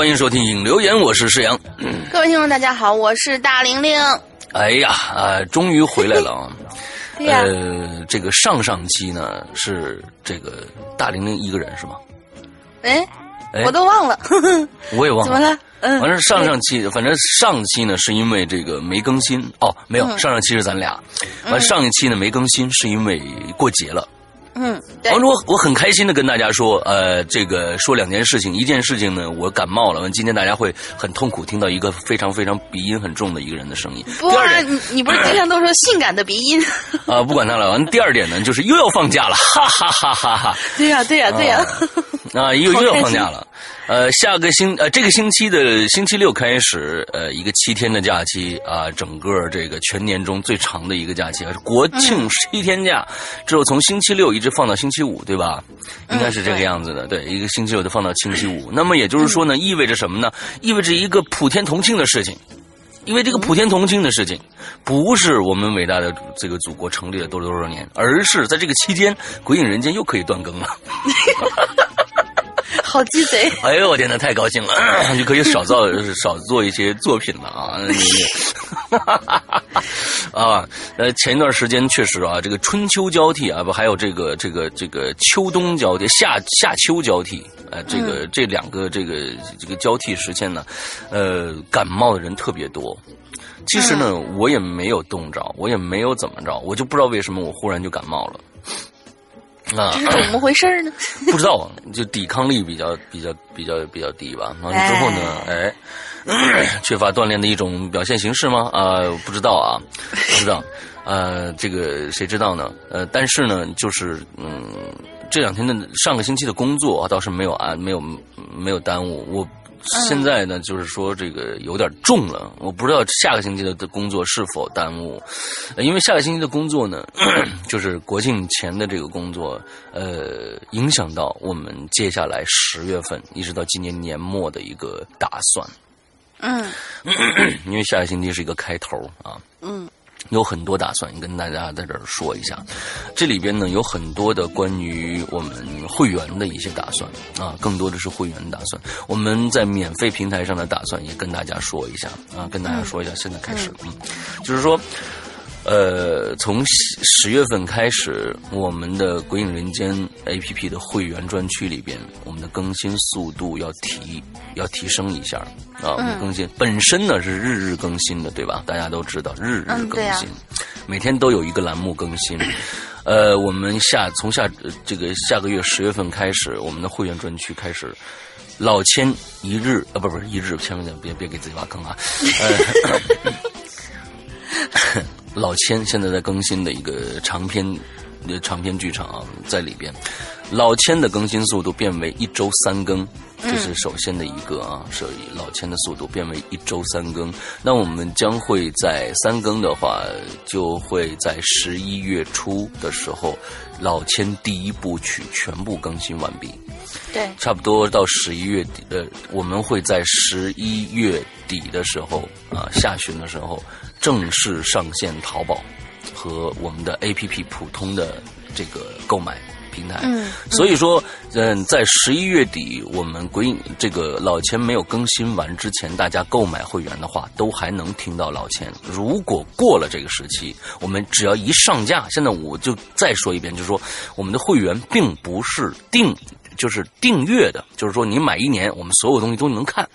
欢迎收听影留言，我是施阳。各位听众，大家好，我是大玲玲。哎呀，啊，终于回来了啊！对呀，呃，这个上上期呢是这个大玲玲一个人是吗？哎，哎我都忘了，我也忘了怎么了？嗯，反正上上期，反正上期呢是因为这个没更新哦，没有，嗯上上期是咱俩，完上一期呢没更新是因为过节了。嗯，王卓，我我很开心的跟大家说，呃，这个说两件事情，一件事情呢，我感冒了，完今天大家会很痛苦听到一个非常非常鼻音很重的一个人的声音。不啊，你你不是经常都说性感的鼻音？啊、不管他了。完第二点呢，就是又要放假了，哈哈哈哈哈。对呀，对呀，对呀。啊，又 又要放假了。呃，下个星呃这个星期的星期六开始，呃，一个七天的假期啊、整个这个全年中最长的一个假期，是国庆七天假，之后从星期六一直放到星期五，对吧？应该是这个样子的，对，一个星期六就放到星期五。那么也就是说呢，意味着什么呢？意味着一个普天同庆的事情。因为这个普天同庆的事情，不是我们伟大的这个祖国成立了多少多少年，而是在这个期间，《鬼影人间》又可以断更了。好鸡贼！哎呦我天呐，太高兴了，就可以少造 少做一些作品了啊！你 啊，呃，前一段时间确实啊，这个春秋交替啊，不还有这个这个这个秋冬交替、夏夏秋交替，呃，这个、这两个这个这个交替时间呢，呃，感冒的人特别多。其实呢，我也没有冻着，我也没有怎么着，我就不知道为什么我忽然就感冒了。啊，这是怎么回事呢？不知道啊，就抵抗力比较比较比较比较低吧。完了之后呢，哎，缺乏锻炼的一种表现形式吗？啊、不知道啊，不知道。呃，这个谁知道呢？呃，但是呢，就是嗯，这两天的上个星期的工作啊，倒是没有啊，没有没有耽误我。现在呢，就是说这个有点重了，我不知道下个星期的的工作是否耽误，呃因为下个星期的工作呢，就是国庆前的这个工作，呃，影响到我们接下来十月份一直到今年年末的一个打算，嗯。因为下个星期是一个开头啊，嗯有很多打算跟大家在这儿说一下。这里边呢有很多的关于我们会员的一些打算啊，更多的是会员打算。我们在免费平台上的打算也跟大家说一下啊，跟大家说一下。现在开始，嗯，就是说。呃，从十月份开始，我们的《鬼影人间》APP 的会员专区里边，我们的更新速度要提，要提升一下啊！我们更新本身呢是日日更新的，对吧？大家都知道，日日更新，每天都有一个栏目更新。呃，我们下从下这个下个月十月份开始，我们的会员专区开始老千一日啊，不不是一日，千万别别给自己挖坑啊！呃老千现在在更新的一个长篇，长篇剧场啊，在里边，老千的更新速度变为一周三更，这是首先的一个啊，是老千的速度变为一周三更。那我们将会在三更的话，就会在十一月初的时候，老千第一部曲全部更新完毕。对，差不多到十一月底，呃，我们会在十一月底的时候啊，下旬的时候。正式上线淘宝和我们的 APP 普通的这个购买平台，嗯，所以说，嗯，在十一月底我们鬼影这个老钱没有更新完之前，大家购买会员的话，都还能听到老钱。如果过了这个时期，我们只要一上架，现在我就再说一遍，就是说，我们的会员并不是定。就是订阅的，就是说你买一年，我们所有东西都能看，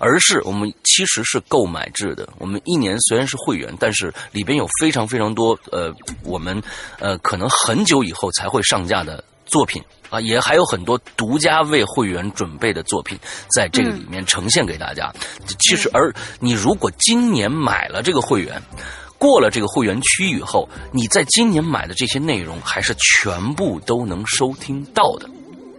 而是我们其实是购买制的。我们一年虽然是会员，但是里边有非常非常多呃，我们呃可能很久以后才会上架的作品啊，也还有很多独家为会员准备的作品在这个里面呈现给大家。其实，而你如果今年买了这个会员，过了这个会员区以后，你在今年买的这些内容还是全部都能收听到的。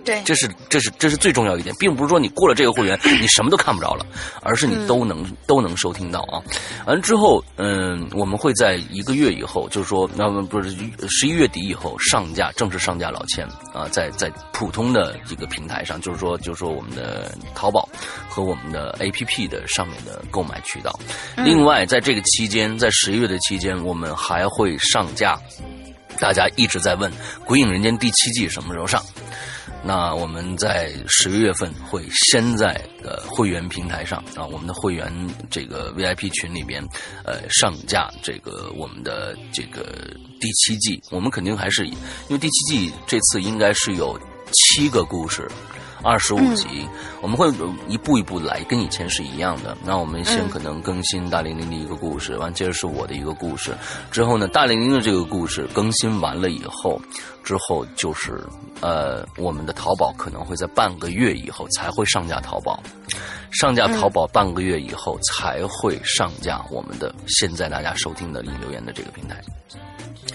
对，这是这是这是最重要一点，并不是说你过了这个会员你什么都看不着了，而是你都能都能收听到啊。完之后，嗯，我们会在一个月以后，就是说，那么不是十一月底以后上架正式上架老千啊，在在普通的一个平台上，就是说就是说我们的淘宝和我们的 APP 的上面的购买渠道。另外，在这个期间，在十一月的期间，我们还会上架。大家一直在问《鬼影人间》第七季什么时候上？那我们在十月份会先在呃会员平台上啊，我们的会员这个 VIP 群里边，呃上架这个我们的这个第七季。我们肯定还是因为第七季这次应该是有七个故事。二十五集，我们会一步一步来，跟以前是一样的。那我们先可能更新大玲玲的一个故事，完接着是我的一个故事。之后呢，大玲玲的这个故事更新完了以后，之后就是呃，我们的淘宝可能会在半个月以后才会上架淘宝，上架淘宝半个月以后才会上架我们的现在大家收听的引留言的这个平台。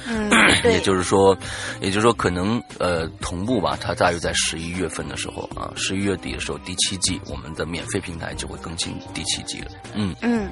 嗯，也就是说，也就是说，可能呃同步吧，它大约在十一月份的时候啊，十一月底的时候，第七季我们的免费平台就会更新第七季了。嗯。嗯，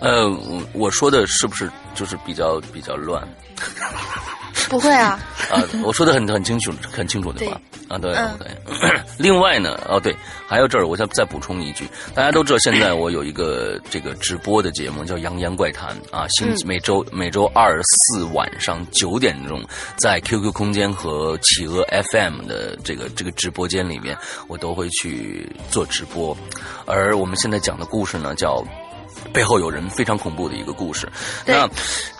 呃，我我说的是不是就是比较比较乱？不会啊。啊，我说的很很清楚，很清楚对吧？啊，对对。另外呢，哦对，还有这儿，我想再补充一句，大家都知道，现在我有一个这个直播的节目叫《扬言怪谈》啊，星每周每周二四晚上九点钟，在 QQ 空间和企鹅 FM 的这个这个直播间里面，我都会去做直播。而我们现在讲的故事呢，叫。背后有人非常恐怖的一个故事，那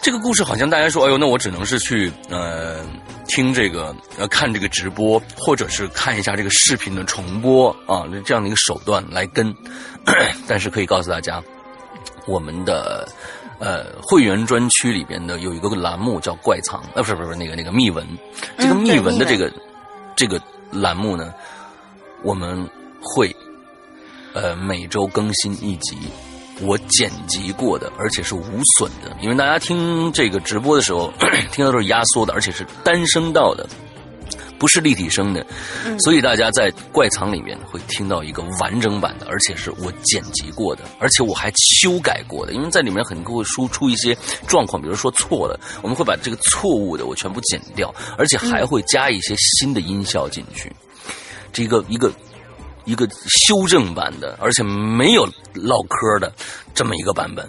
这个故事好像大家说，哎呦，那我只能是去呃听这个呃看这个直播，或者是看一下这个视频的重播啊，这样的一个手段来跟。但是可以告诉大家，我们的呃会员专区里边的有一个栏目叫怪藏，呃不是不是不是那个那个密文，这个密文的这个这个栏目呢，我们会呃每周更新一集。我剪辑过的，而且是无损的，因为大家听这个直播的时候，听到都是压缩的，而且是单声道的，不是立体声的，所以大家在怪藏里面会听到一个完整版的，而且是我剪辑过的，而且我还修改过的，因为在里面很多会输出一些状况，比如说错了，我们会把这个错误的我全部剪掉，而且还会加一些新的音效进去，这个一个。一个修正版的，而且没有唠嗑的这么一个版本，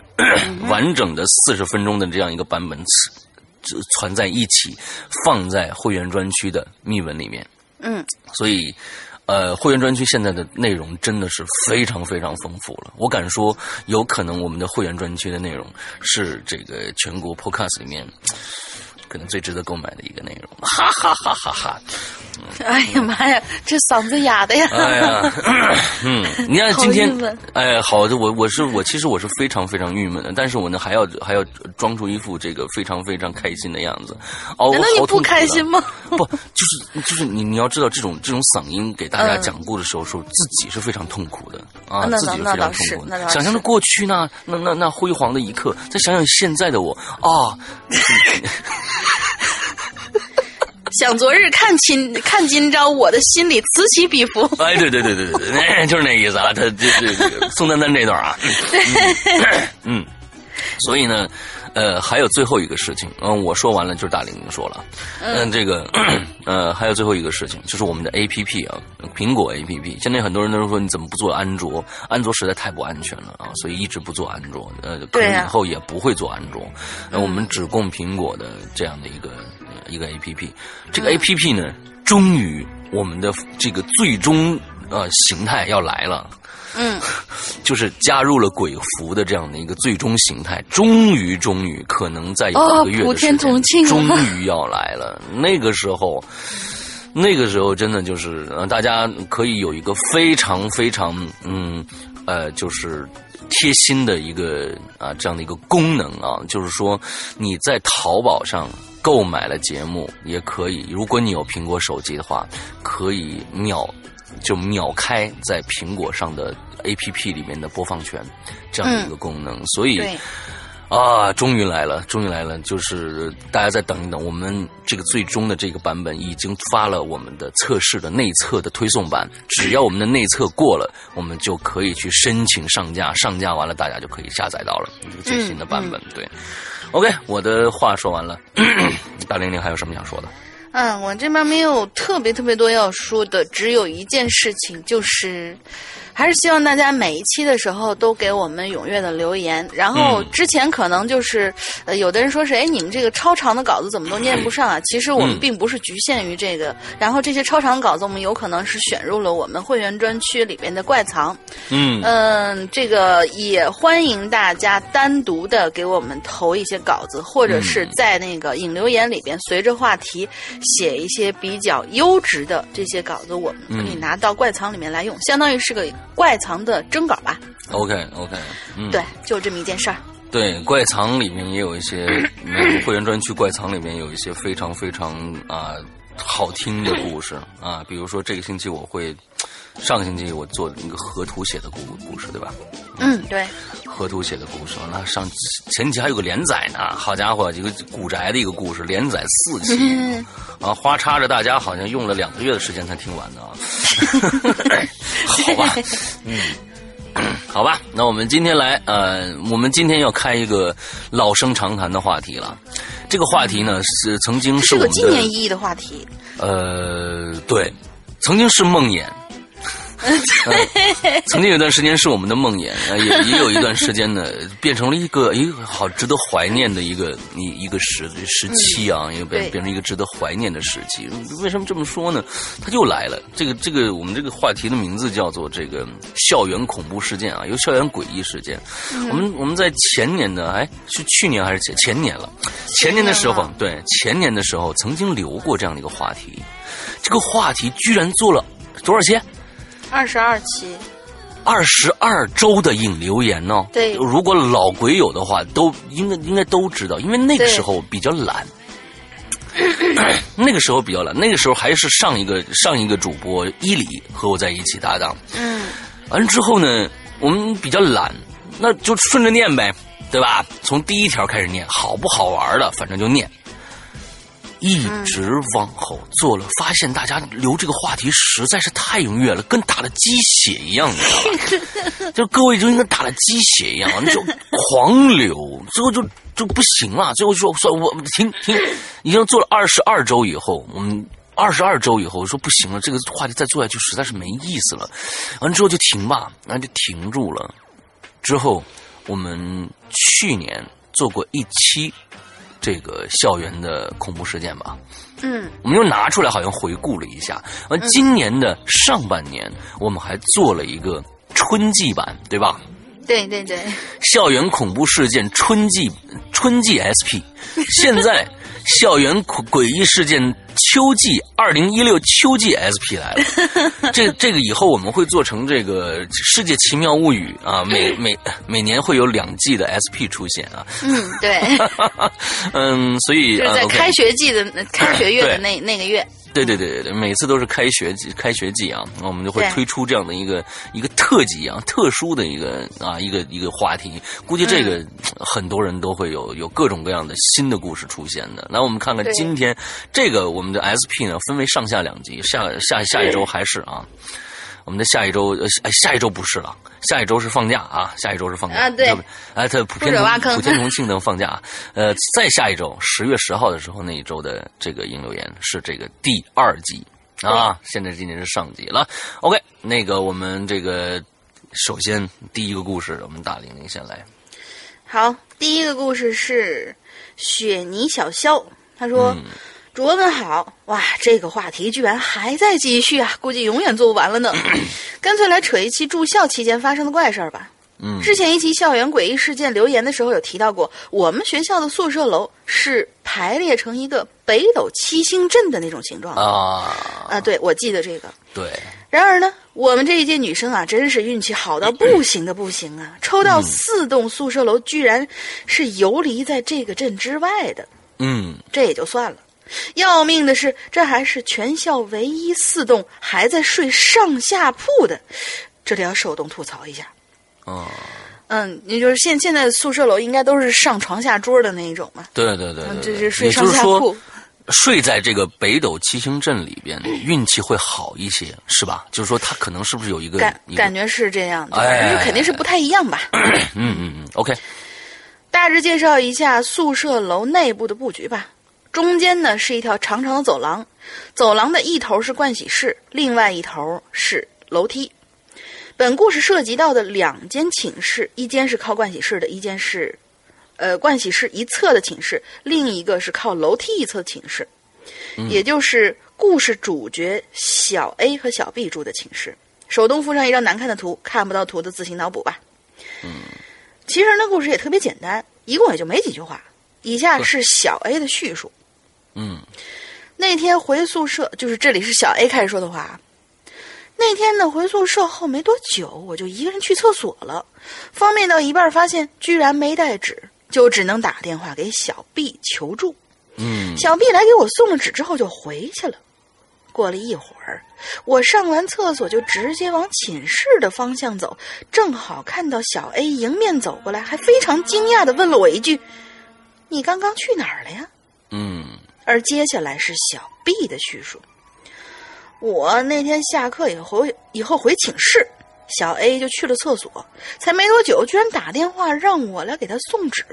完整的四十分钟的这样一个版本，存在一起，放在会员专区的密文里面。嗯，所以，呃，会员专区现在的内容真的是非常非常丰富了。我敢说，有可能我们的会员专区的内容是这个全国 Podcast 里面可能最值得购买的一个内容。哈哈哈哈哈！哎呀妈呀，这嗓子哑的呀！哎呀，嗯，你看今天哎，好的，我我是我，其实我是非常非常郁闷的，但是我呢还要还要装出一副这个非常非常开心的样子。哦，难道你不开心吗？不，就是就是你你要知道，这种这种嗓音给大家嗯讲故事的时候，时候自己是非常痛苦的啊，自己是非常痛苦的。想象着过去那那那那辉煌的一刻，再想想现在的我啊，想昨日看今看今朝，我的心里此起彼伏。哎，对对对对对，就是那意思啊。他这这宋丹丹这段啊，嗯所以呢，呃，还有最后一个事情，嗯、我说完了，就是大玲玲说了，嗯，这个 呃，还有最后一个事情，就是我们的 A P P 啊，苹果 A P P，现在很多人都说你怎么不做安卓？安卓实在太不安全了啊，所以一直不做安卓，呃，可能以后也不会做安卓，那、我们只供苹果的这样的一个、呃一个 A P P，这个 A P P 呢，终于我们的这个最终呃形态要来了。嗯，就是加入了鬼服的这样的一个最终形态，终于终于可能在一个月的时间，终于要来了。那个时候，那个时候真的就是呃，大家可以有一个非常非常嗯呃，就是贴心的一个啊这样的一个功能啊，就是说你在淘宝上。购买了节目也可以，如果你有苹果手机的话，可以秒就秒开在苹果上的 A P P 里面的播放权这样的一个功能，所以，啊，终于来了，终于来了！就是大家再等一等，我们这个最终的这个版本已经发了我们的测试的内测的推送版，只要我们的内测过了，我们就可以去申请上架，上架完了大家就可以下载到了这个最新的版本。对，OK，我的话说完了，大玲玲还有什么想说的？嗯，我这边没有特别特别多要说的，只有一件事情，就是还是希望大家每一期的时候都给我们踊跃的留言。然后嗯之前可能就是，呃，有的人说是，哎，你们这个超长的稿子怎么都念不上啊？其实我们嗯并不是局限于这个，然后这些超长稿子我们有可能是选入了我们会员专区里边的怪藏。嗯嗯，这个也欢迎大家单独的给我们投一些稿子，或者是在那个引留言里边随着话题写一些比较优质的这些稿子，我们可以嗯拿到怪藏里面来用，相当于是个怪藏的征稿吧。，OK OK，嗯，对，就这么一件事儿。对，怪藏里面也有一些，嗯 会员专区怪藏里面有一些非常非常啊、好听的故事啊，比如说这个星期我会，上个星期我做一个河图写的故故事，对吧？嗯，对，河图写的故事，那上前期还有个连载呢，好家伙，一个古宅的一个故事，连载四期啊，花插着大家好像用了两个月的时间才听完的啊，好吧，嗯。好吧，那我们今天来，呃，我们今天要开一个老生常谈的话题了。这个话题呢是曾经是我们的纪念意义的话题。呃，对，曾经是梦魇。呃 曾经有段时间是我们的梦魇，呃也也有一段时间呢，变成了一个一个好值得怀念的一个一一个时时期啊，也变变成一个值得怀念的时期。为什么这么说呢？它又来了。这个这个，我们这个话题的名字叫做这个校园恐怖事件啊，有校园诡异事件。我们我们在前年的哎是去年还是前前年了？前年的时候对前年的时候曾经留过这样的一个话题，这个话题居然做了多少期？二十二期，二十二周的引留言呢？对如果老鬼友的话，都应该应该都知道，因为那个时候比较懒。那个时候比较懒，那个时候还是上一个上一个主播伊里和我在一起搭档。嗯，完了之后呢，我们比较懒，那就顺着念呗，对吧？从第一条开始念，好不好玩的，反正就念。一直往后做了，发现大家留这个话题实在是太踊跃了，跟打了鸡血一样，你知道吧？就各位就应该打了鸡血一样，就狂流，最后就就不行了，最后说说我停停，已经做了二十二周以后，我们二十二周以后说不行了，这个话题再做下去实在是没意思了，完之后就停吧，然后就停住了。之后我们去年做过一期这个校园的恐怖事件吧。嗯，我们又拿出来好像回顾了一下。而，今年的上半年，我们还做了一个春季版，对吧？对对对，校园恐怖事件春季春季 SP，现在校园诡诡异事件秋季二零一六秋季 SP 来了。这这个以后我们会做成这个《世界奇妙物语》啊，每 每每年会有两季的 SP 出现啊。嗯对，嗯，所以就是在呃开学季的开学月的那那个月，对对对对对，每次都是开学季，开学季啊，我们就会推出这样的一个一个特辑啊，特殊的一个啊一个一个话题。估计这个、嗯 很多人都会有有各种各样的新的故事出现的。来，我们看看今天这个我们的 SP 呢，分为上下两集，下下下一周还是啊。我们的下一周，呃，哎，下一周不是了，下一周是放假啊，下一周是放假啊对哎，它普遍不准挖坑同普天同庆的放假，呃，再下一周十月十号的时候，那一周的这个引流言是这个第二集啊，现在今年是上集了。OK，那个我们这个首先第一个故事，我们大玲玲先来。好，第一个故事是雪泥小肖，他说：“嗯主播们好，哇，这个话题居然还在继续啊，估计永远做不完了呢。干脆来扯一期住校期间发生的怪事儿吧。嗯之前一期校园诡异事件留言的时候有提到过，我们学校的宿舍楼是排列成一个北斗七星阵的那种形状啊，啊，对，我记得这个。对，然而呢，我们这一届女生啊，真是运气好到不行的不行啊！抽到四栋宿舍楼，居然是游离在这个镇之外的，嗯这也就算了。要命的是，这还是全校唯一四栋还在睡上下铺的，这里要手动吐槽一下。哦，嗯，也就是现现在的宿舍楼应该都是上床下桌的那一种嘛，对对对对嗯，这对是睡也就是说上下铺。睡在这个北斗七星阵里边，运气会好一些，是吧？就是说他可能是不是有一个感感觉是这样的，哎反正肯定是不太一样吧。嗯嗯嗯，OK，大致介绍一下宿舍楼内部的布局吧。中间呢是一条长长的走廊，走廊的一头是盥洗室，另外一头是楼梯。本故事涉及到的两间寝室，一间是靠盥洗室的，一间是，呃，盥洗室一侧的寝室，另一个是靠楼梯一侧的寝室，也就是故事主角小 A 和小 B 住的寝室。手动附上一张难看的图，看不到图的自行脑补吧。嗯其实那，故事也特别简单，一共也就没几句话。以下是小 A 的叙述。嗯那天回宿舍，就是这里是小 A 开始说的话啊。那天呢，回宿舍后没多久，我就一个人去厕所了。方便到一半，发现居然没带纸，就只能打电话给小 B 求助。嗯小 B 来给我送了纸之后就回去了。过了一会儿，我上完厕所就直接往寝室的方向走，正好看到小 A 迎面走过来，还非常惊讶的问了我一句：“你刚刚去哪儿了呀？”嗯而接下来是小 B 的叙述。我那天下课以后以后回寝室，小 A 就去了厕所，才没多久，居然打电话让我来给他送纸。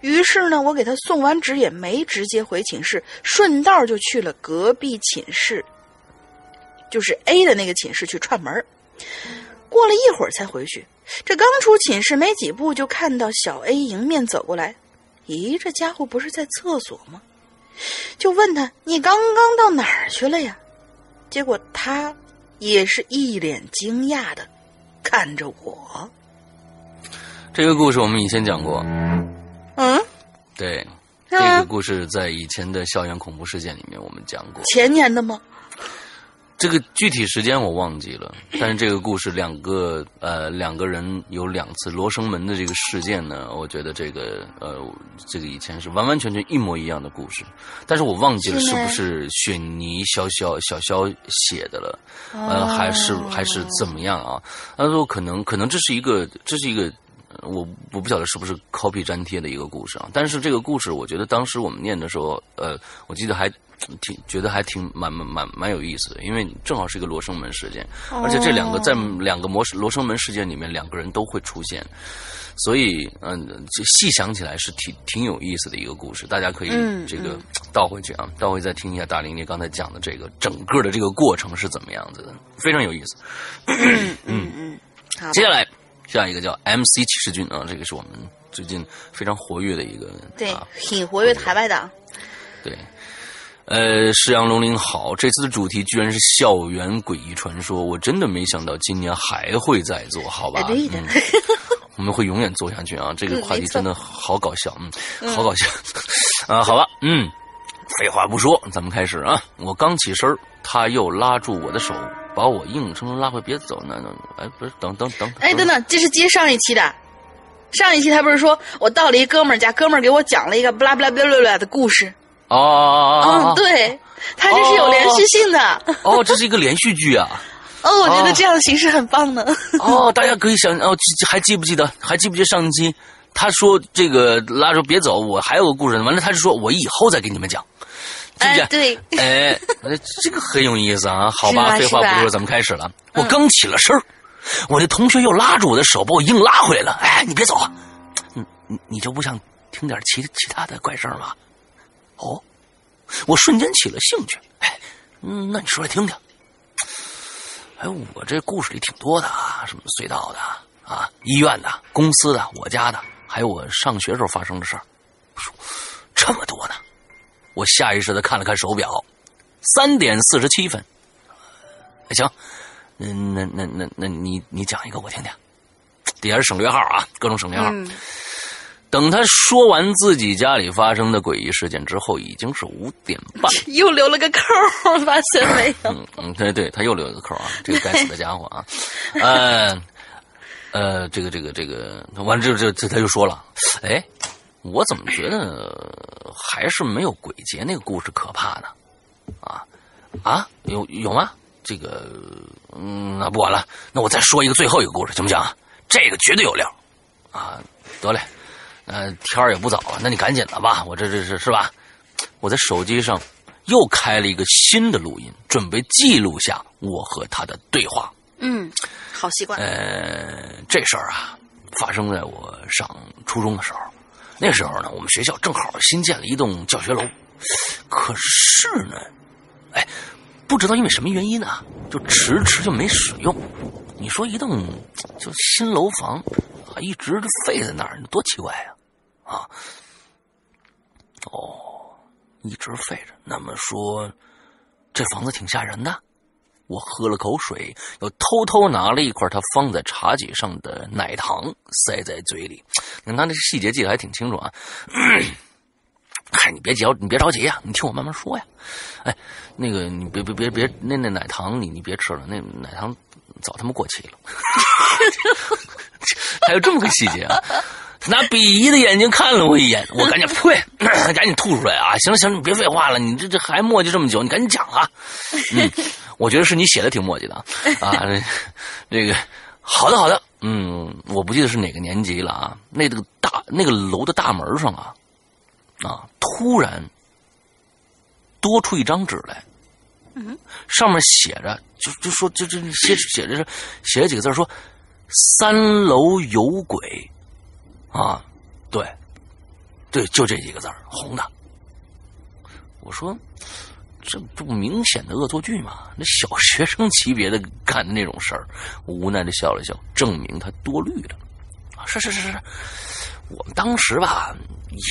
于是呢，我给他送完纸也没直接回寝室，顺道就去了隔壁寝室，就是 A 的那个寝室去串门。过了一会儿才回去，这刚出寝室没几步，就看到小 A 迎面走过来。咦，这家伙不是在厕所吗？就问他：“你刚刚到哪儿去了呀？”结果他也是一脸惊讶的看着我。这个故事我们以前讲过，嗯，对，这啊个故事在以前的校园恐怖事件里面我们讲过。前年的吗？这个具体时间我忘记了，但是这个故事两个呃两个人有两次罗生门的这个事件呢，我觉得这个呃这个以前是完完全全一模一样的故事，但是我忘记了是不是雪泥小小小潇写的了，呃还是还是怎么样啊？他说可能可能这是一个这是一个。呃我我不晓得是不是 copy 粘贴的一个故事啊，但是这个故事我觉得当时我们念的时候，呃，我记得还挺觉得还挺蛮蛮蛮蛮有意思的，因为正好是一个罗生门事件，而且这两个在两个魔罗生门事件里面，两个人都会出现，所以嗯，这细想起来是挺挺有意思的一个故事，大家可以嗯这个倒回去啊，倒回再听一下大林你刚才讲的这个整个的这个过程是怎么样子的，非常有意思。嗯嗯嗯，好。接下来下一个叫 MC 骑士军啊，这个是我们最近非常活跃的一个，对啊，挺活跃台外党。对，呃，释阳龙鳞好，这次的主题居然是校园诡异传说，我真的没想到今年还会再做，好吧？哎对的嗯 我们会永远做下去啊！这个话题真的好搞笑，嗯，好搞笑 啊！好吧，嗯，废话不说，咱们开始啊！我刚起身，他又拉住我的手，把我硬生生拉回，别走，那那，哎，不是，等等等，哎，等等，这是接上一期的。上一期他不是说我到了一哥们儿家，哥们儿给我讲了一个不拉不拉不拉不拉的故事。哦哦哦嗯，哦对，它这是有连续性的。哦，这是一个连续剧啊！哦，我觉得这样的形式很棒呢。哦，大家可以想哦，还记不记得？还记不记得上一期他说这个拉着别走，我还有个故事呢。完了，他就说我以后再给你们讲？哎，对，哎，呃这个很有意思啊。好吧，吧废话不说，咱们开始了。我刚起了身儿我那同学又拉住我的手，把我硬拉回来了。哎，你别走啊！你你你就不想听点其其他的怪事儿吗？哦，我瞬间起了兴趣。哎，嗯，那你说来听听。哎，我这故事里挺多的啊，什么隧道的啊，医院的、公司的、我家的，还有我上学时候发生的事儿，这么多呢。我下意识的看了看手表，三点四十七分。哎，行，嗯，那那那那你你讲一个我听听。底下是省略号啊，各种省略号。嗯，等他说完自己家里发生的诡异事件之后，已经是五点半。又留了个扣，发现没有？嗯嗯，对对，他又留了个扣啊，这个该死的家伙啊，呃呃，这个这个这个，完了这这这他就说了，哎，我怎么觉得还是没有鬼节那个故事可怕呢？啊啊，有有吗？这个嗯，那不管了，那我再说一个最后一个故事，行不行啊？这个绝对有料啊！得嘞，呃，天儿也不早了，那你赶紧的吧，我这这是是吧？我在手机上又开了一个新的录音，准备记录下我和他的对话。嗯，好习惯。呃，这事儿啊，发生在我上初中的时候。那时候呢，我们学校正好新建了一栋教学楼，可是呢，哎，不知道因为什么原因啊，就迟迟就没使用。你说一栋就新楼房啊，一直废在那儿，多奇怪呀、啊！啊哦，一直废着。那么说，这房子挺吓人的。我喝了口水，又偷偷拿了一块他放在茶几上的奶糖塞在嘴里。你看他这细节记得还挺清楚啊。嗨，你别急，你别着急呀、你听我慢慢说呀。哎，那个你别别别别，那那奶糖你你别吃了，那奶糖早他妈过期了。还有这么个细节啊！他拿鄙夷的眼睛看了我一眼，我赶紧呸，赶紧吐出来啊！行了行了，你别废话了，你这这还磨叽这么久，你赶紧讲啊！嗯，我觉得是你写的挺磨叽的啊，啊，这个好的好的，嗯，我不记得是哪个年级了啊，那个大那个楼的大门上啊，啊，突然多出一张纸来，嗯，上面写着，就就说就就写写着写了几个字说三楼有鬼。啊，对，对，就这几个字儿，红的。我说，这不明显的恶作剧吗？那小学生级别的干的那种事儿，我无奈的笑了笑，证明他多虑了。啊，是是是是，我们当时吧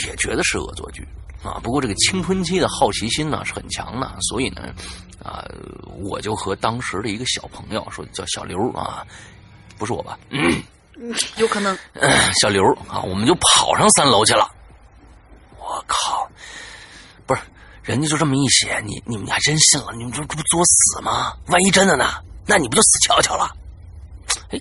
也觉得是恶作剧啊，不过这个青春期的好奇心呢是很强的，所以呢，啊，我就和当时的一个小朋友说，叫小刘啊，不是我吧？嗯有可能。小刘啊，我们就跑上三楼去了。我靠，不是，人家就这么一写，你你们还真信了？你们这这不作死吗？万一真的呢？那你不就死翘翘了？哎，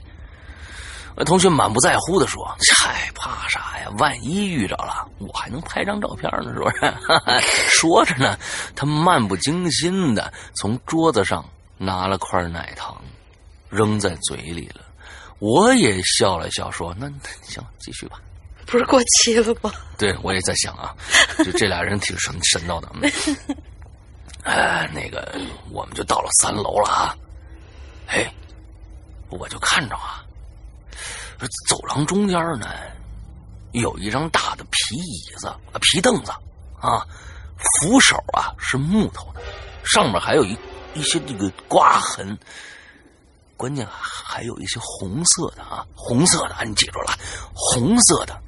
同学满不在乎的说：“嗨，怕啥呀？万一遇着了，我还能拍张照片呢，是不是？” 说着呢，他漫不经心的从桌子上拿了块奶糖，扔在嘴里了。我也笑了笑，说：“那那行，继续吧。不是过期了吗？” 对，我也在想啊，就这俩人挺神神叨的。嗯哎，那个，我们就到了三楼了啊。哎，我就看着啊，走廊中间呢，有一张大的皮椅子、啊皮凳子啊，扶手啊是木头的，上面还有一一些这个刮痕。关键还有一些红色的啊，红色的啊，你记住了，红色的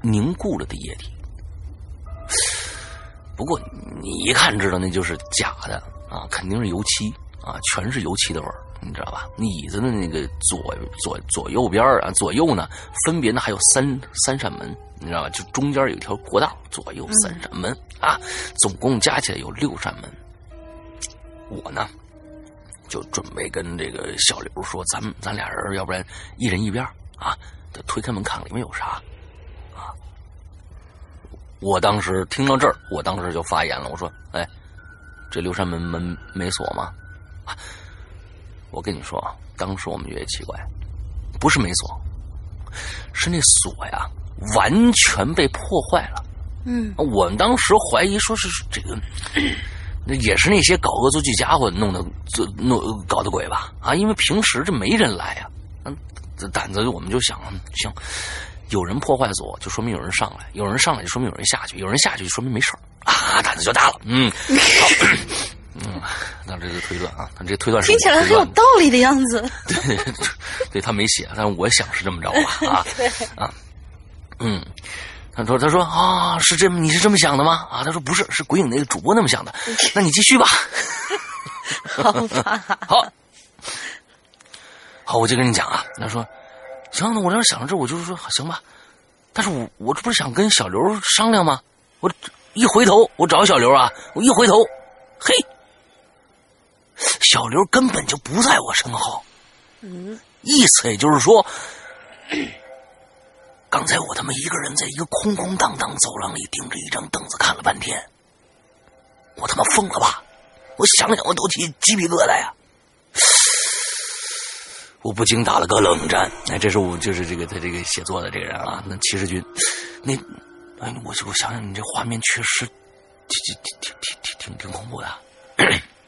凝固了的液体。不过你一看知道那就是假的啊，肯定是油漆啊，全是油漆的味儿，你知道吧？那椅子的那个左左左右边啊，左右呢分别呢还有三三扇门，你知道吧？就中间有一条过道，左右三扇门啊，总共加起来有六扇门。我呢就准备跟这个小刘说，咱们咱俩人要不然一人一边啊，得推开门看看里面有啥啊。我当时听到这儿，我当时就发言了，我说：“哎，这六扇门门没锁吗？”我跟你说啊，当时我们觉得奇怪，不是没锁，是那锁呀完全被破坏了。嗯，我们当时怀疑说是这个，那也是那些搞恶作剧家伙弄的，做弄搞的鬼吧？啊，因为平时这没人来呀，嗯，这胆子我们就想，行。有人破坏锁，就说明有人上来；有人上来，就说明有人下去；有人下去，就说明没事啊，胆子就大了。嗯，好，嗯，那这个推断啊，那这推断听起来很有道理的样子。对，对他没写，但是我想是这么着吧？啊，啊，嗯，他说，他说啊，是这么，你是这么想的吗？啊，他说不是，是鬼影那个主播那么想的。那你继续吧。好吧，好，好，我就跟你讲啊，他说。行，那我这想着这，我就是说行吧。但是我我这不是想跟小刘商量吗？我一回头，我找小刘啊，我一回头，嘿，小刘根本就不在我身后。嗯，意思也就是说，刚才我他妈一个人在一个空空荡荡走廊里盯着一张凳子看了半天，我他妈疯了吧？我想想我都起鸡皮疙瘩呀。我不禁打了个冷战。哎，这是我就是这个他这个写作的这个人啊，那骑士军，那哎，我我想想，你这画面确实挺挺挺挺挺挺挺恐怖的。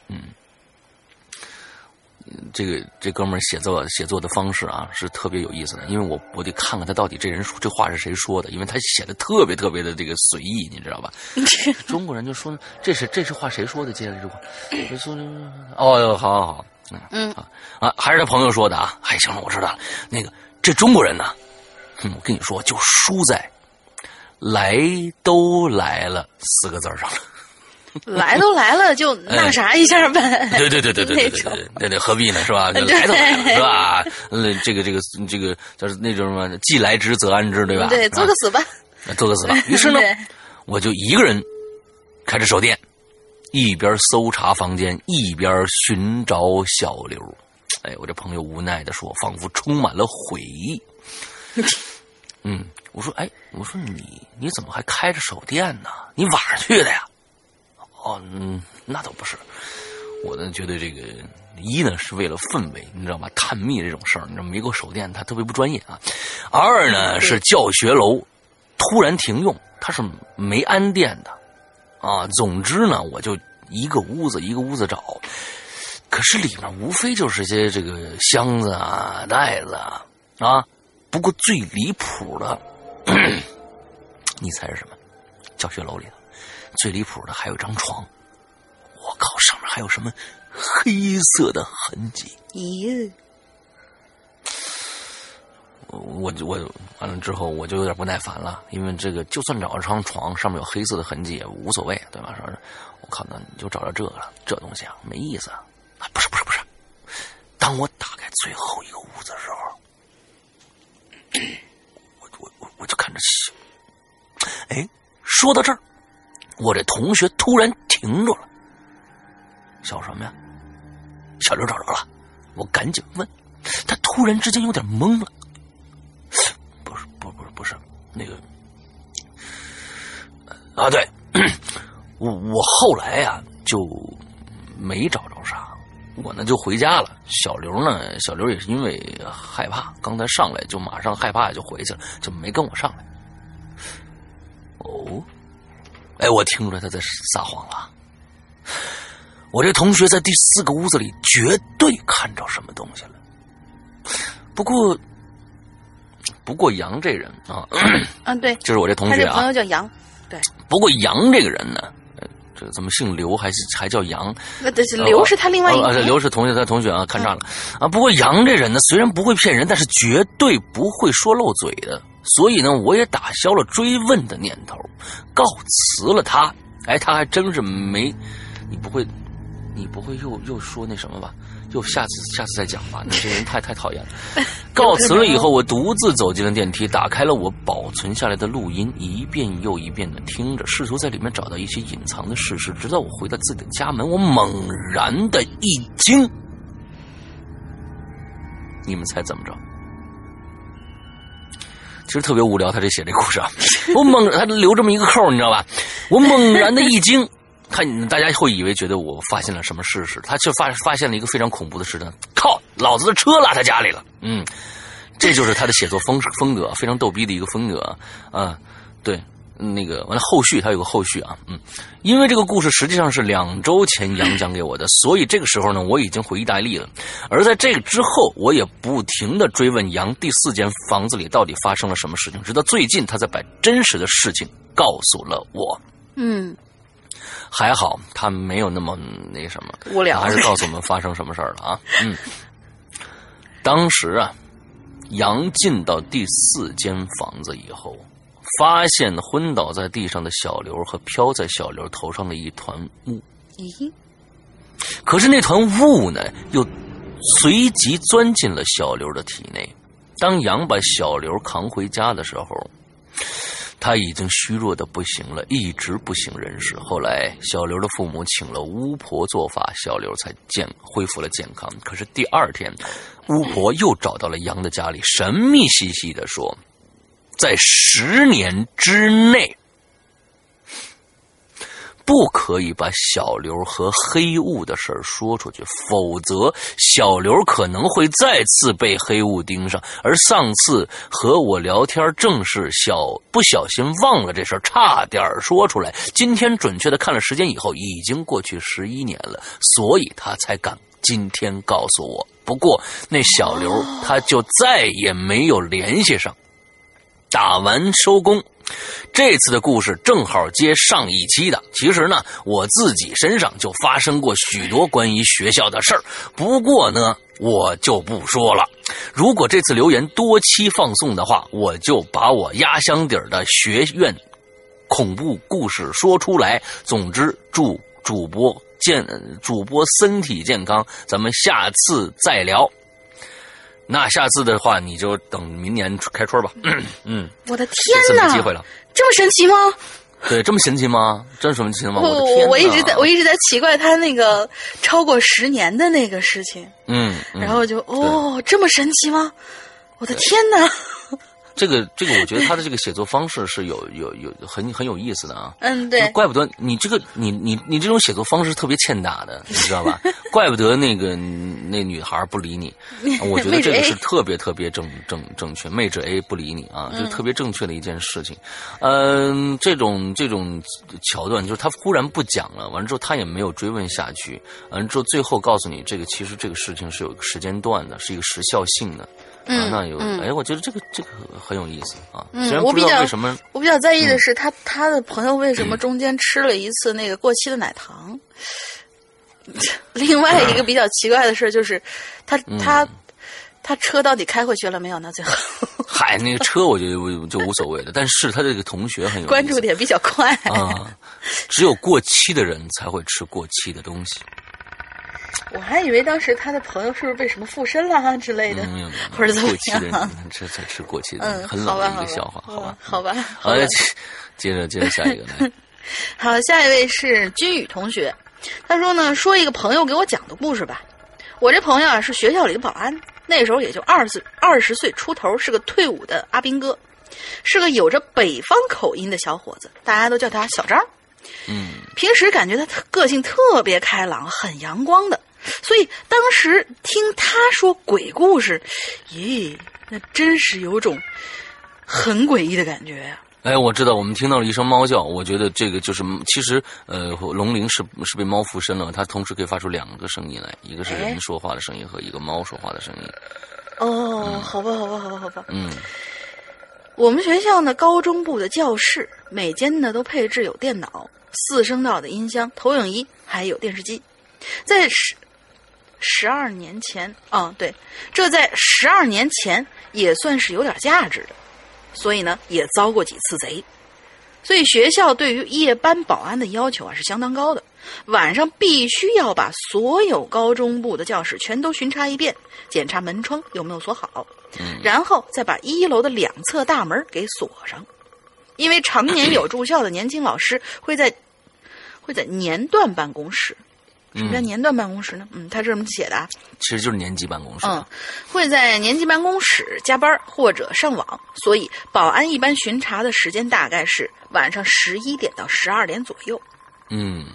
嗯，这个这哥们儿写作写作的方式啊，是特别有意思的。因为我我得看看他到底这人说这话是谁说的，因为他写的特别特别的这个随意，你知道吧？中国人就说这是这是话谁说的？接着这话，说哦，好好好。嗯啊啊，还是他朋友说的啊！哎，行了，我知道了。那个，这中国人呢，我跟你说，就输在“来都来了”四个字上了。来都来了就那啥一下呗。对对对对对对对 对，那那何必呢？是吧？来都来了是吧？那这个这个这个叫那种什么？既来之则安之，对吧？对，做个死吧，做个死吧。于是呢，我就一个人开着手电，一边搜查房间，一边寻找小刘。哎，我这朋友无奈的说，仿佛充满了悔意。嗯，我说，哎，我说你你怎么还开着手电呢？你晚上去的呀？哦，嗯，那倒不是。我呢，觉得这个一呢是为了氛围，你知道吗？探秘这种事儿，你知道没个手电，它特别不专业啊。二呢是教学楼突然停用，它是没安电的。啊，总之呢，我就一个屋子一个屋子找，可是里面无非就是些这个箱子啊、袋子啊啊。不过最离谱的，你猜是什么？教学楼里头最离谱的还有张床，我靠，上面还有什么黑色的痕迹？咦！我我完了之后我就有点不耐烦了，因为这个就算找着张床上面有黑色的痕迹也无所谓，对吧？说是我靠，那你就找着这个了，这东西啊没意思啊！不是不是不是，当我打开最后一个屋子的时候，我我我我就看着小，哎，说到这儿，我这同学突然停住了，笑什么呀？小刘找着了，我赶紧问，他突然之间有点懵了。不是那个啊，对我 我后来呀就没找着啥，我呢就回家了。小刘呢，小刘也是因为害怕，刚才上来就马上害怕就回去了，就没跟我上来。哦，哎，我听出来他在撒谎了。我这同学在第四个屋子里绝对看着什么东西了，不过。不过杨这人啊，嗯，对，就是我这同学啊，他这朋友叫杨，对。不过杨这个人呢，这怎么姓刘还是还叫杨？那这是刘是他另外一个啊，个刘是同学，他同学啊，看岔了啊。不过杨这人呢，虽然不会骗人，但是绝对不会说漏嘴的，所以呢，我也打消了追问的念头，告辞了他。哎，他还真是没，你不会，你不会又又说那什么吧？又下次下次再讲吧，你这人太太讨厌了。告辞了以后，我独自走进了电梯，打开了我保存下来的录音，一遍又一遍的听着，试图在里面找到一些隐藏的事实。直到我回到自己的家门，我猛然的一惊。你们猜怎么着？其实特别无聊，他这写这故事啊，我猛他留这么一个扣，你知道吧？我猛然的一惊。他大家会以为觉得我发现了什么事实，他却发发现了一个非常恐怖的事呢。靠，老子的车落他家里了。嗯，这就是他的写作风风格，非常逗逼的一个风格啊。对，那个完了后续他有个后续啊。嗯，因为这个故事实际上是两周前杨讲给我的，所以这个时候呢我已经回意大利了。而在这个之后，我也不停的追问杨第四间房子里到底发生了什么事情，直到最近他才把真实的事情告诉了我。嗯。还好他没有那么那什么无聊，还是告诉我们发生什么事儿了啊？嗯，当时啊，杨进到第四间房子以后，发现昏倒在地上的小刘和飘在小刘头上的一团雾。咦？可是那团雾呢，又随即钻进了小刘的体内。当羊把小刘扛回家的时候。他已经虚弱的不行了，一直不省人事。后来，小刘的父母请了巫婆做法，小刘才健恢复了健康。可是第二天，巫婆又找到了羊的家里，神秘兮兮的说，在十年之内。不可以把小刘和黑雾的事儿说出去，否则小刘可能会再次被黑雾盯上。而上次和我聊天，正是小不小心忘了这事儿，差点说出来。今天准确的看了时间以后，已经过去十一年了，所以他才敢今天告诉我。不过那小刘他就再也没有联系上。打完收工。这次的故事正好接上一期的。其实呢，我自己身上就发生过许多关于学校的事儿。不过呢，我就不说了。如果这次留言多期放送的话，我就把我压箱底儿的学院恐怖故事说出来。总之，祝主播健主播身体健康。咱们下次再聊。那下次的话，你就等明年开春吧。嗯，我的天哪，机会了，这么神奇吗？对，这么神奇吗？真神奇吗？我我我一直在我一直在奇怪他那个超过十年的那个事情。嗯，然后就哦，这么神奇吗？我的天哪！这个这个，我觉得他的这个写作方式是有有有很很有意思的啊。嗯，对。怪不得你这个你你你这种写作方式特别欠打的，你知道吧？怪不得那个那女孩不理你。我觉得这个是特别特别正正正确。妹纸 A 不理你啊，就特别正确的一件事情。嗯，这种这种桥段就是他忽然不讲了，完了之后他也没有追问下去，完了之后最后告诉你这个其实这个事情是有个时间段的，是一个时效性的。嗯，那有哎，我觉得这个这个很有意思啊。嗯，我比较为什么我比较在意的是他他的朋友为什么中间吃了一次那个过期的奶糖。另外一个比较奇怪的事就是他他他车到底开回去了没有呢？最后，嗨，那个车我觉得就无所谓了。但是他这个同学很有关注点比较快啊，只有过期的人才会吃过期的东西。我还以为当时他的朋友是不是被什么附身了之类的，或者怎么样？这才吃过期的，嗯，很冷的一个笑话，好吧？好吧，好，接 接着接着下一个来。好，下一位是君宇同学，他说呢，说一个朋友给我讲的故事吧。我这朋友啊是学校里的保安，那时候也就二十二十岁出头，是个退伍的阿兵哥，是个有着北方口音的小伙子，大家都叫他小张。嗯，平时感觉他个性特别开朗，很阳光的。所以当时听他说鬼故事，咦，那真是有种很诡异的感觉呀！哎，我知道，我们听到了一声猫叫，我觉得这个就是其实呃，龙鳞是是被猫附身了，它同时可以发出两个声音来，一个是人说话的声音和一个猫说话的声音。哦，好吧，好吧，好吧，好吧。嗯，我们学校呢，高中部的教室每间呢都配置有电脑。四声道的音箱、投影仪，还有电视机。在十十二年前，嗯，对，这在十二年前也算是有点价值的，所以呢，也遭过几次贼。所以学校对于夜班保安的要求啊是相当高的，晚上必须要把所有高中部的教室全都巡查一遍，检查门窗有没有锁好，然后再把一楼的两侧大门给锁上。因为常年有住校的年轻老师会在会在年段办公室。什么叫年段办公室呢？嗯，他是这么写的啊。其实就是年级办公室。嗯，会在年级办公室加班或者上网，所以保安一般巡查的时间大概是晚上十一点到十二点左右。嗯，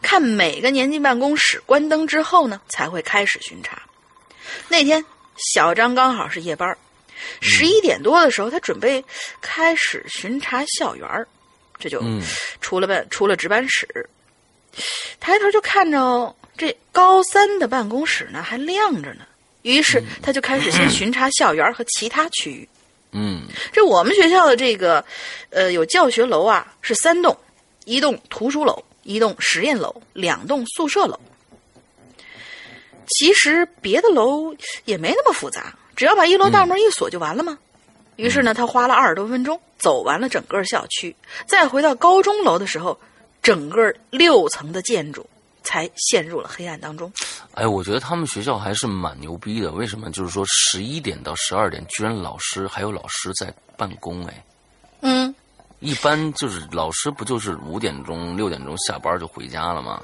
看每个年级办公室关灯之后呢，才会开始巡查。那天小张刚好是夜班，十一点多的时候，他准备开始巡查校园儿，这就嗯出了办除了值班室。抬头就看着这高三的办公室呢还亮着呢，于是他就开始先巡查校园和其他区域。嗯这我们学校的这个，呃，有教学楼啊，是三栋，一栋图书楼，一栋实验楼，两栋宿舍楼。其实别的楼也没那么复杂，只要把一楼大门一锁就完了吗？于是呢，他花了二十多分钟走完了整个校区，再回到高中楼的时候，整个六层的建筑才陷入了黑暗当中。哎，我觉得他们学校还是蛮牛逼的。为什么？就是说十一点到十二点，居然老师还有老师在办公。哎，嗯，一般就是老师不就是五点钟、六点钟下班就回家了吗？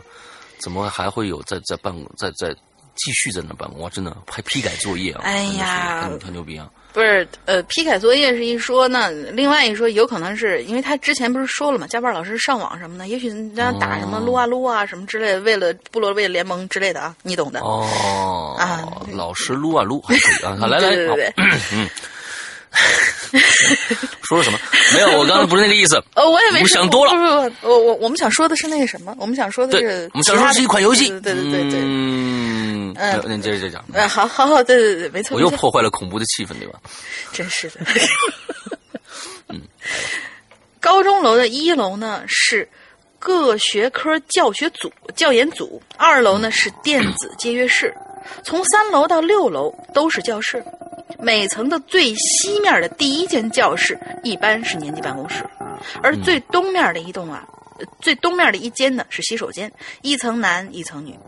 怎么还会有在在办公在在继续在那办公？哇，真的还批改作业啊！哎呀很牛逼啊！不是，呃，批改作业是一说，那另外一说，有可能是因为他之前不是说了嘛，加班老师上网什么的，也许人家打什么撸啊撸啊什么之类的，为了部落为了联盟之类的啊，你懂的。哦，啊老师撸啊撸还可以啊！好来 来，好对对对嗯，说了什么？没有，我刚才不是那个意思。呃，我也没想多了不不不，我我我们想说的是那个什么，我们想说的是，我们想说的是一款游戏。对对对对对。嗯，嗯那你接着再讲。嗯，好好好，对对对，没错。我又破坏了恐怖的气氛，对吧？真是的。嗯，高中楼的一楼呢是各学科教学组、教研组，二楼呢是电子 节约室，从三楼到六楼都是教室。每层的最西面的第一间教室一般是年级办公室，而最东面的一栋啊，呃最东面的一间呢是洗手间，一层男一层女。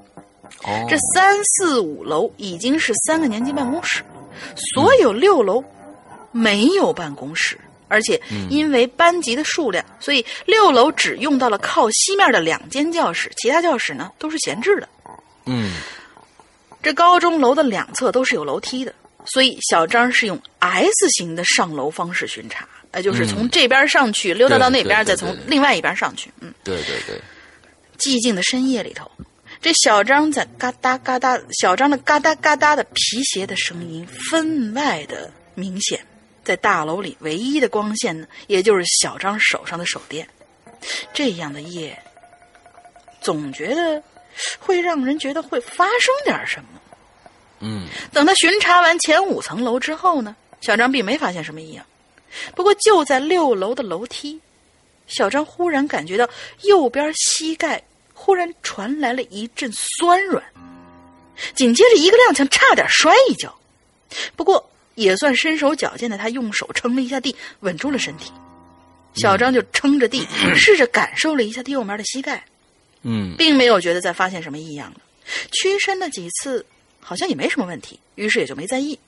哦，这三四五楼已经是三个年级办公室，所有六楼没有办公室，而且因为班级的数量，所以六楼只用到了靠西面的两间教室，其他教室呢都是闲置的。嗯。这高中楼的两侧都是有楼梯的，所以小张是用 S 型的上楼方式巡查，呃，就是从这边上去，溜达到那边，再从另外一边上去。嗯，对对对，寂静的深夜里头，这小张在嘎哒嘎哒，小张的嘎哒嘎哒的皮鞋的声音分外的明显。在大楼里，唯一的光线呢，也就是小张手上的手电。这样的夜，总觉得会让人觉得会发生点什么。嗯等他巡查完前五层楼之后呢，小张并没发现什么异样。不过就在六楼的楼梯，小张忽然感觉到右边膝盖忽然传来了一阵酸软，紧接着一个踉跄，差点摔一跤。不过也算身手矫健的他，用手撑了一下地，稳住了身体。小张就撑着地，试着感受了一下右面的膝盖，嗯并没有觉得再发现什么异样了。屈伸了几次，好像也没什么问题，于是也就没在意。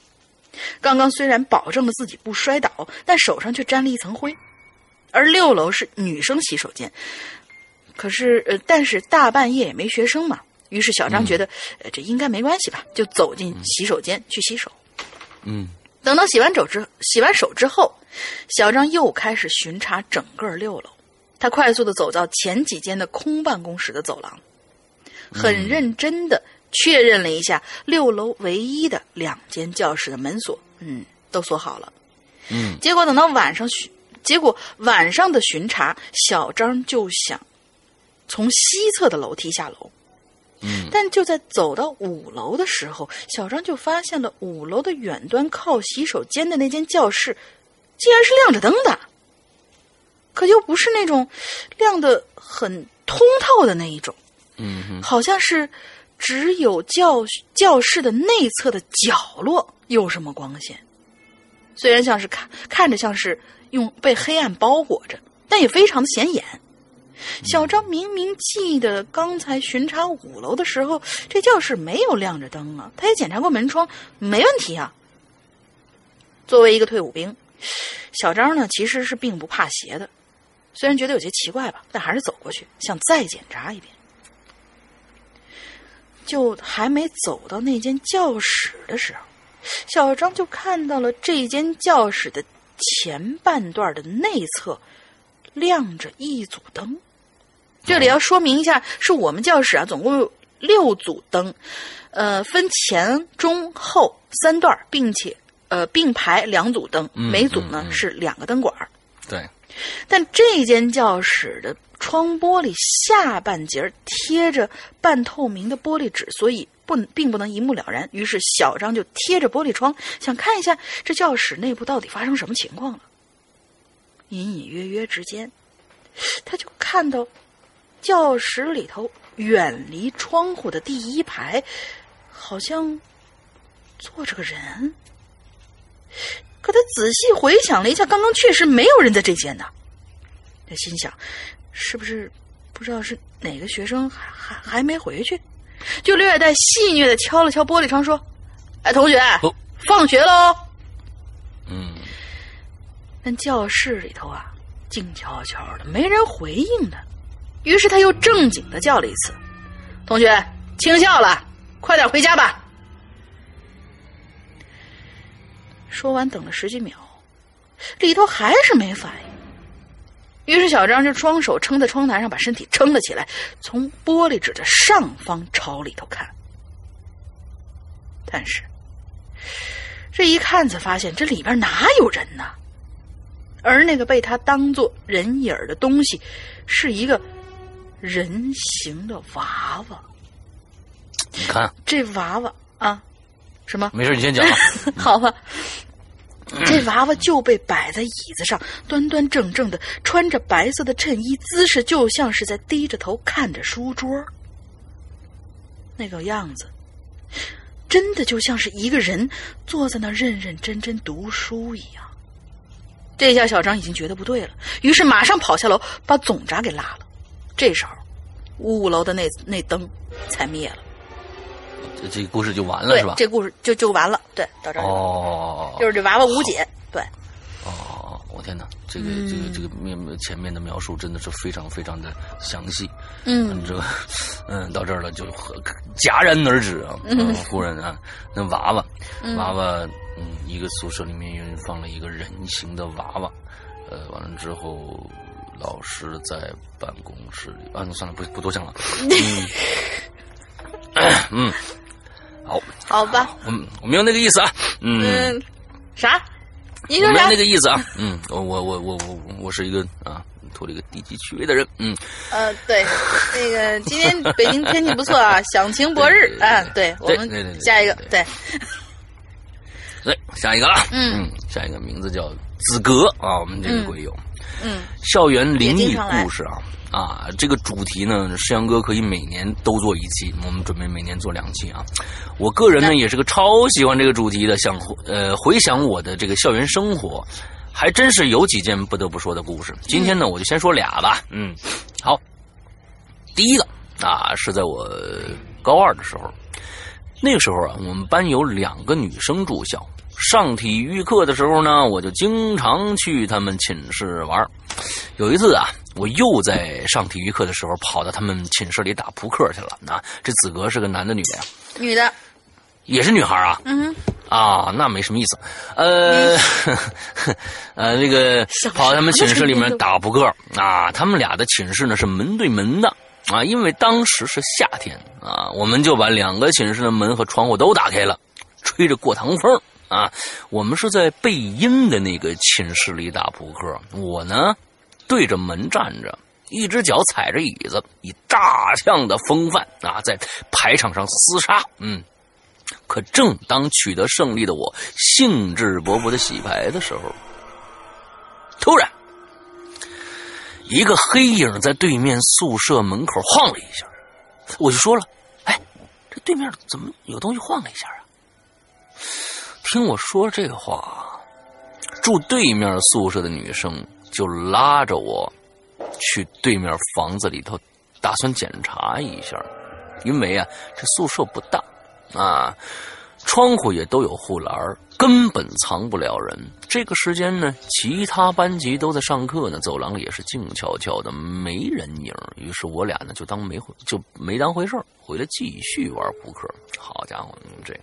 刚刚虽然保证了自己不摔倒，但手上却沾了一层灰。而六楼是女生洗手间，可是呃，但是大半夜也没学生嘛，于是小张觉得、呃这应该没关系吧，就走进洗手间去洗手。嗯等到洗完手之洗完手之后，小张又开始巡查整个六楼。他快速的走到前几间的空办公室的走廊，很认真的确认了一下六楼唯一的两间教室的门锁，嗯，都锁好了。嗯结果等到晚上巡，结果晚上的巡查，小张就想从西侧的楼梯下楼。嗯但就在走到五楼的时候，小张就发现了五楼的远端靠洗手间的那间教室，竟然是亮着灯的。可又不是那种亮的很通透的那一种，嗯，好像是只有教教室的内侧的角落有什么光线。虽然像是看看着像是用被黑暗包裹着，但也非常的显眼。小张明明记得刚才巡查五楼的时候，这教室没有亮着灯啊，他也检查过门窗，没问题啊。作为一个退伍兵，小张呢其实是并不怕邪的，虽然觉得有些奇怪吧，但还是走过去想再检查一遍。就还没走到那间教室的时候，小张就看到了这间教室的前半段的内侧亮着一组灯。这里要说明一下，是我们教室啊，总共有六组灯，呃，分前、中、后三段，并且呃并排两组灯，嗯每组呢嗯嗯是两个灯管儿。对，但这间教室的窗玻璃下半截贴着半透明的玻璃纸，所以不并不能一目了然。于是小张就贴着玻璃窗，想看一下这教室内部到底发生什么情况了。隐隐约约之间，他就看到教室里头远离窗户的第一排，好像坐着个人。可他仔细回想了一下，刚刚确实没有人在这间呢。他心想，是不是不知道是哪个学生还还还没回去？就略带戏谑的敲了敲玻璃窗，说：“哎，同学，哦放学喽。，”但教室里头啊，静悄悄的，没人回应他。于是他又正经的叫了一次：“同学，清校了，快点回家吧。”说完，等了十几秒，里头还是没反应。于是小张就双手撑在窗台上，把身体撑了起来，从玻璃纸的上方朝里头看。但是这一看才发现，这里边哪有人呢？而那个被他当做人影儿的东西，是一个人形的娃娃。你看，这娃娃啊，什么？没事，你先讲啊。好吧，这娃娃就被摆在椅子上，端端正正的，穿着白色的衬衣，姿势就像是在低着头看着书桌。那个样子，真的就像是一个人坐在那儿认认真真读书一样。这下小张已经觉得不对了，于是马上跑下楼把总闸给拉了。这时候，五楼的那那灯才灭了。这这个故事就完了是吧？这故事就就完了。对，到这儿哦，就是这娃娃无解。对，哦，我天哪，这个、嗯这个这个面前面的描述真的是非常非常的详细。嗯这个嗯，到这儿了就戛然而止啊。嗯，忽然啊，那娃娃娃娃，嗯，一个宿舍里面放了一个人形的娃娃，呃，完了之后。老师在办公室里啊，那算了，不不多讲了。嗯，嗯，好，好吧，我我没有那个意思啊。嗯，嗯，啥？你我没有那？个意思啊。嗯，我我我我我我是一个啊，脱了一个低级趣味的人。嗯，呃，对，那个今天北京天气不错啊，响晴博日啊。对，我们下一个，对对，下一个啊。嗯下一个名字叫子格啊，我们这个鬼友。嗯校园灵异故事啊啊，这个主题呢，世阳哥可以每年都做一期，我们准备每年做两期啊。我个人呢也是个超喜欢这个主题的，想呃回想我的这个校园生活，还真是有几件不得不说的故事。今天呢，我就先说俩吧。嗯，好，第一个啊是在我高二的时候，那个时候啊，我们班有两个女生住校。上体育课的时候呢，我就经常去他们寝室玩。有一次啊，我又在上体育课的时候跑到他们寝室里打扑克去了。啊，这子格是个男的女的呀？女的，也是女孩啊？嗯，啊，那没什么意思。呃，呃，那个跑到他们寝室里面打扑克啊，他们俩的寝室呢是门对门的啊，因为当时是夏天啊，我们就把两个寝室的门和窗户都打开了，吹着过堂风啊。我们是在背阴的那个寝室里打扑克，我呢对着门站着。一只脚踩着椅子，以大象的风范啊，在排场上厮杀。嗯，可正当取得胜利的我兴致勃勃的洗牌的时候，突然一个黑影在对面宿舍门口晃了一下，我就说了：“哎，这对面怎么有东西晃了一下啊？”听我说这话，住对面宿舍的女生就拉着我去对面房子里头，打算检查一下，因为啊，这宿舍不大啊。窗户也都有护栏，根本藏不了人。这个时间呢，其他班级都在上课呢，走廊里也是静悄悄的，没人影。于是我俩呢就当没回，就没当回事回来继续玩扑克。好家伙，你们这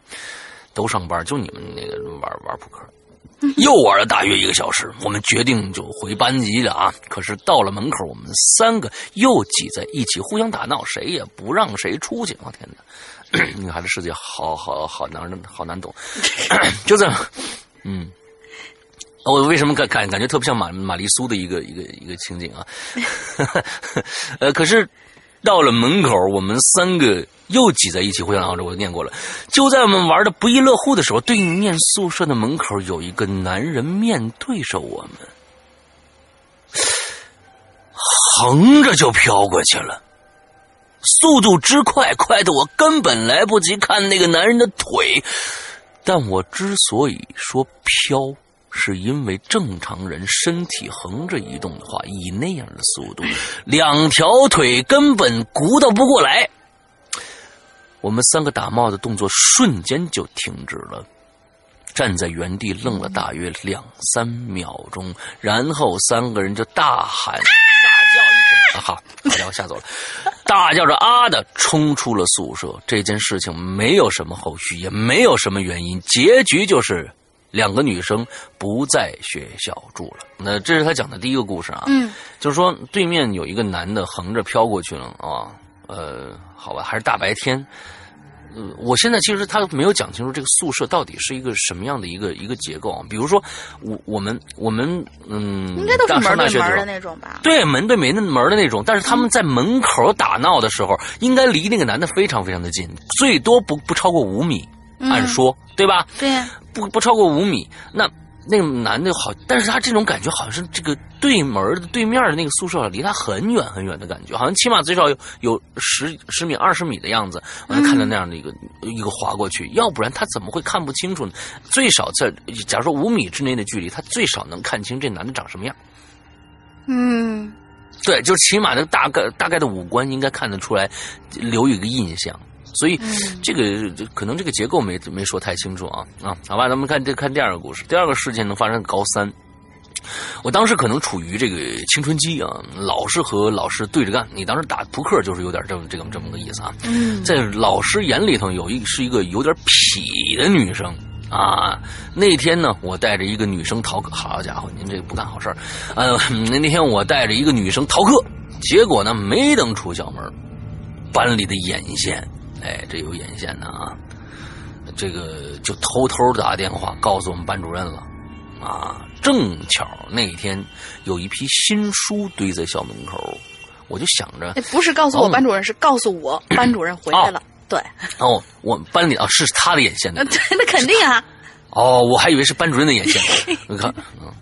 都上班，就你们那个玩玩扑克，又玩了大约一个小时。我们决定就回班级了啊！可是到了门口，我们三个又挤在一起，互相打闹，谁也不让谁出去。我天哪！女孩的世界好好好难好难懂，就这样，嗯，我为什么感感感觉特别像玛玛丽苏的一个一个一个情景啊？呃，可是到了门口，我们三个又挤在一起，互相着我念过了。就在我们玩的不亦乐乎的时候，对面宿舍的门口有一个男人面对着我们，横着就飘过去了。速度之快，快的我根本来不及看那个男人的腿。但我之所以说飘，是因为正常人身体横着移动的话，以那样的速度，两条腿根本鼓捣不过来。我们三个打帽的动作瞬间就停止了，站在原地愣了大约两三秒钟，然后三个人就大喊。啊好，好家伙，吓走了！大叫着啊的冲出了宿舍。这件事情没有什么后续，也没有什么原因，结局就是两个女生不在学校住了。那这是他讲的第一个故事啊。嗯，就是说对面有一个男的横着飘过去了啊。呃，好吧，还是大白天。嗯，我现在其实他没有讲清楚这个宿舍到底是一个什么样的一个一个结构啊。比如说，我我们我们嗯，应该都是门对门的那种吧？对，门对门的门的那种。但是他们在门口打闹的时候，应该离那个男的非常非常的近，最多不不超过五米，按说对吧？对，不不超过五米。那。那个男的好，但是他这种感觉好像是这个对门的对面的那个宿舍离他很远很远的感觉，好像起码最少有有十十米二十米的样子，我就看到那样的一个一个划过去，要不然他怎么会看不清楚呢？最少在假如说五米之内的距离，他最少能看清这男的长什么样。嗯，对，就起码的大概大概的五官应该看得出来，留有一个印象。所以，这个可能这个结构没没说太清楚啊啊，好吧，咱们看这看第二个故事。第二个事件呢发生在高三，我当时可能处于这个青春期啊，老是和老师对着干。你当时打扑克就是有点这么这么这么个意思啊。在老师眼里头有一是一个有点痞的女生啊。那天呢，我带着一个女生逃课，好家伙，您这个不干好事儿。呃，那那天我带着一个女生逃课，结果呢，没等出校门，班里的眼线。哎，这有眼线的啊！这个就偷偷打电话告诉我们班主任了，啊，正巧那天有一批新书堆在校门口，我就想着，不是告诉我班主任，是告诉我 班主任回来了。对，哦，我们班里啊是他的眼线的，那肯定啊。哦，我还以为是班主任的眼线，你看，嗯，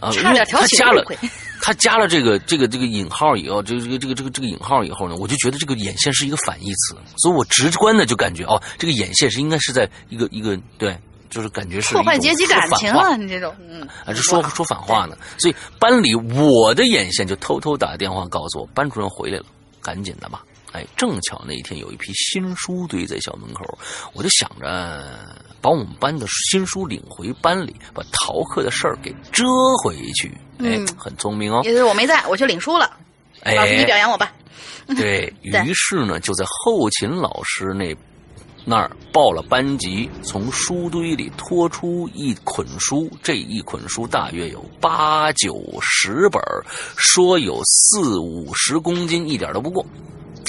啊，差点挑起了。他加了这个这个这个引号以后，这个这个这个这个这个引号以后呢，我就觉得这个眼线是一个反义词，所以我直观的就感觉哦，这个眼线是应该是在一个一个对，就是感觉是破坏阶级感情了，你这种嗯，啊，是说说反话呢。所以班里我的眼线就偷偷打电话告诉我，班主任回来了，赶紧的吧。哎，正巧那一天有一批新书堆在校门口，我就想着把我们班的新书领回班里，把逃课的事儿给遮回去。哎，很聪明哦。也是我没在，我去领书了。哎，老师你表扬我吧。对 于是呢，就在后勤老师那那儿报了班级，从书堆里拖出一捆书，这一捆书大约有八九十本，说有四五十公斤，一点都不过。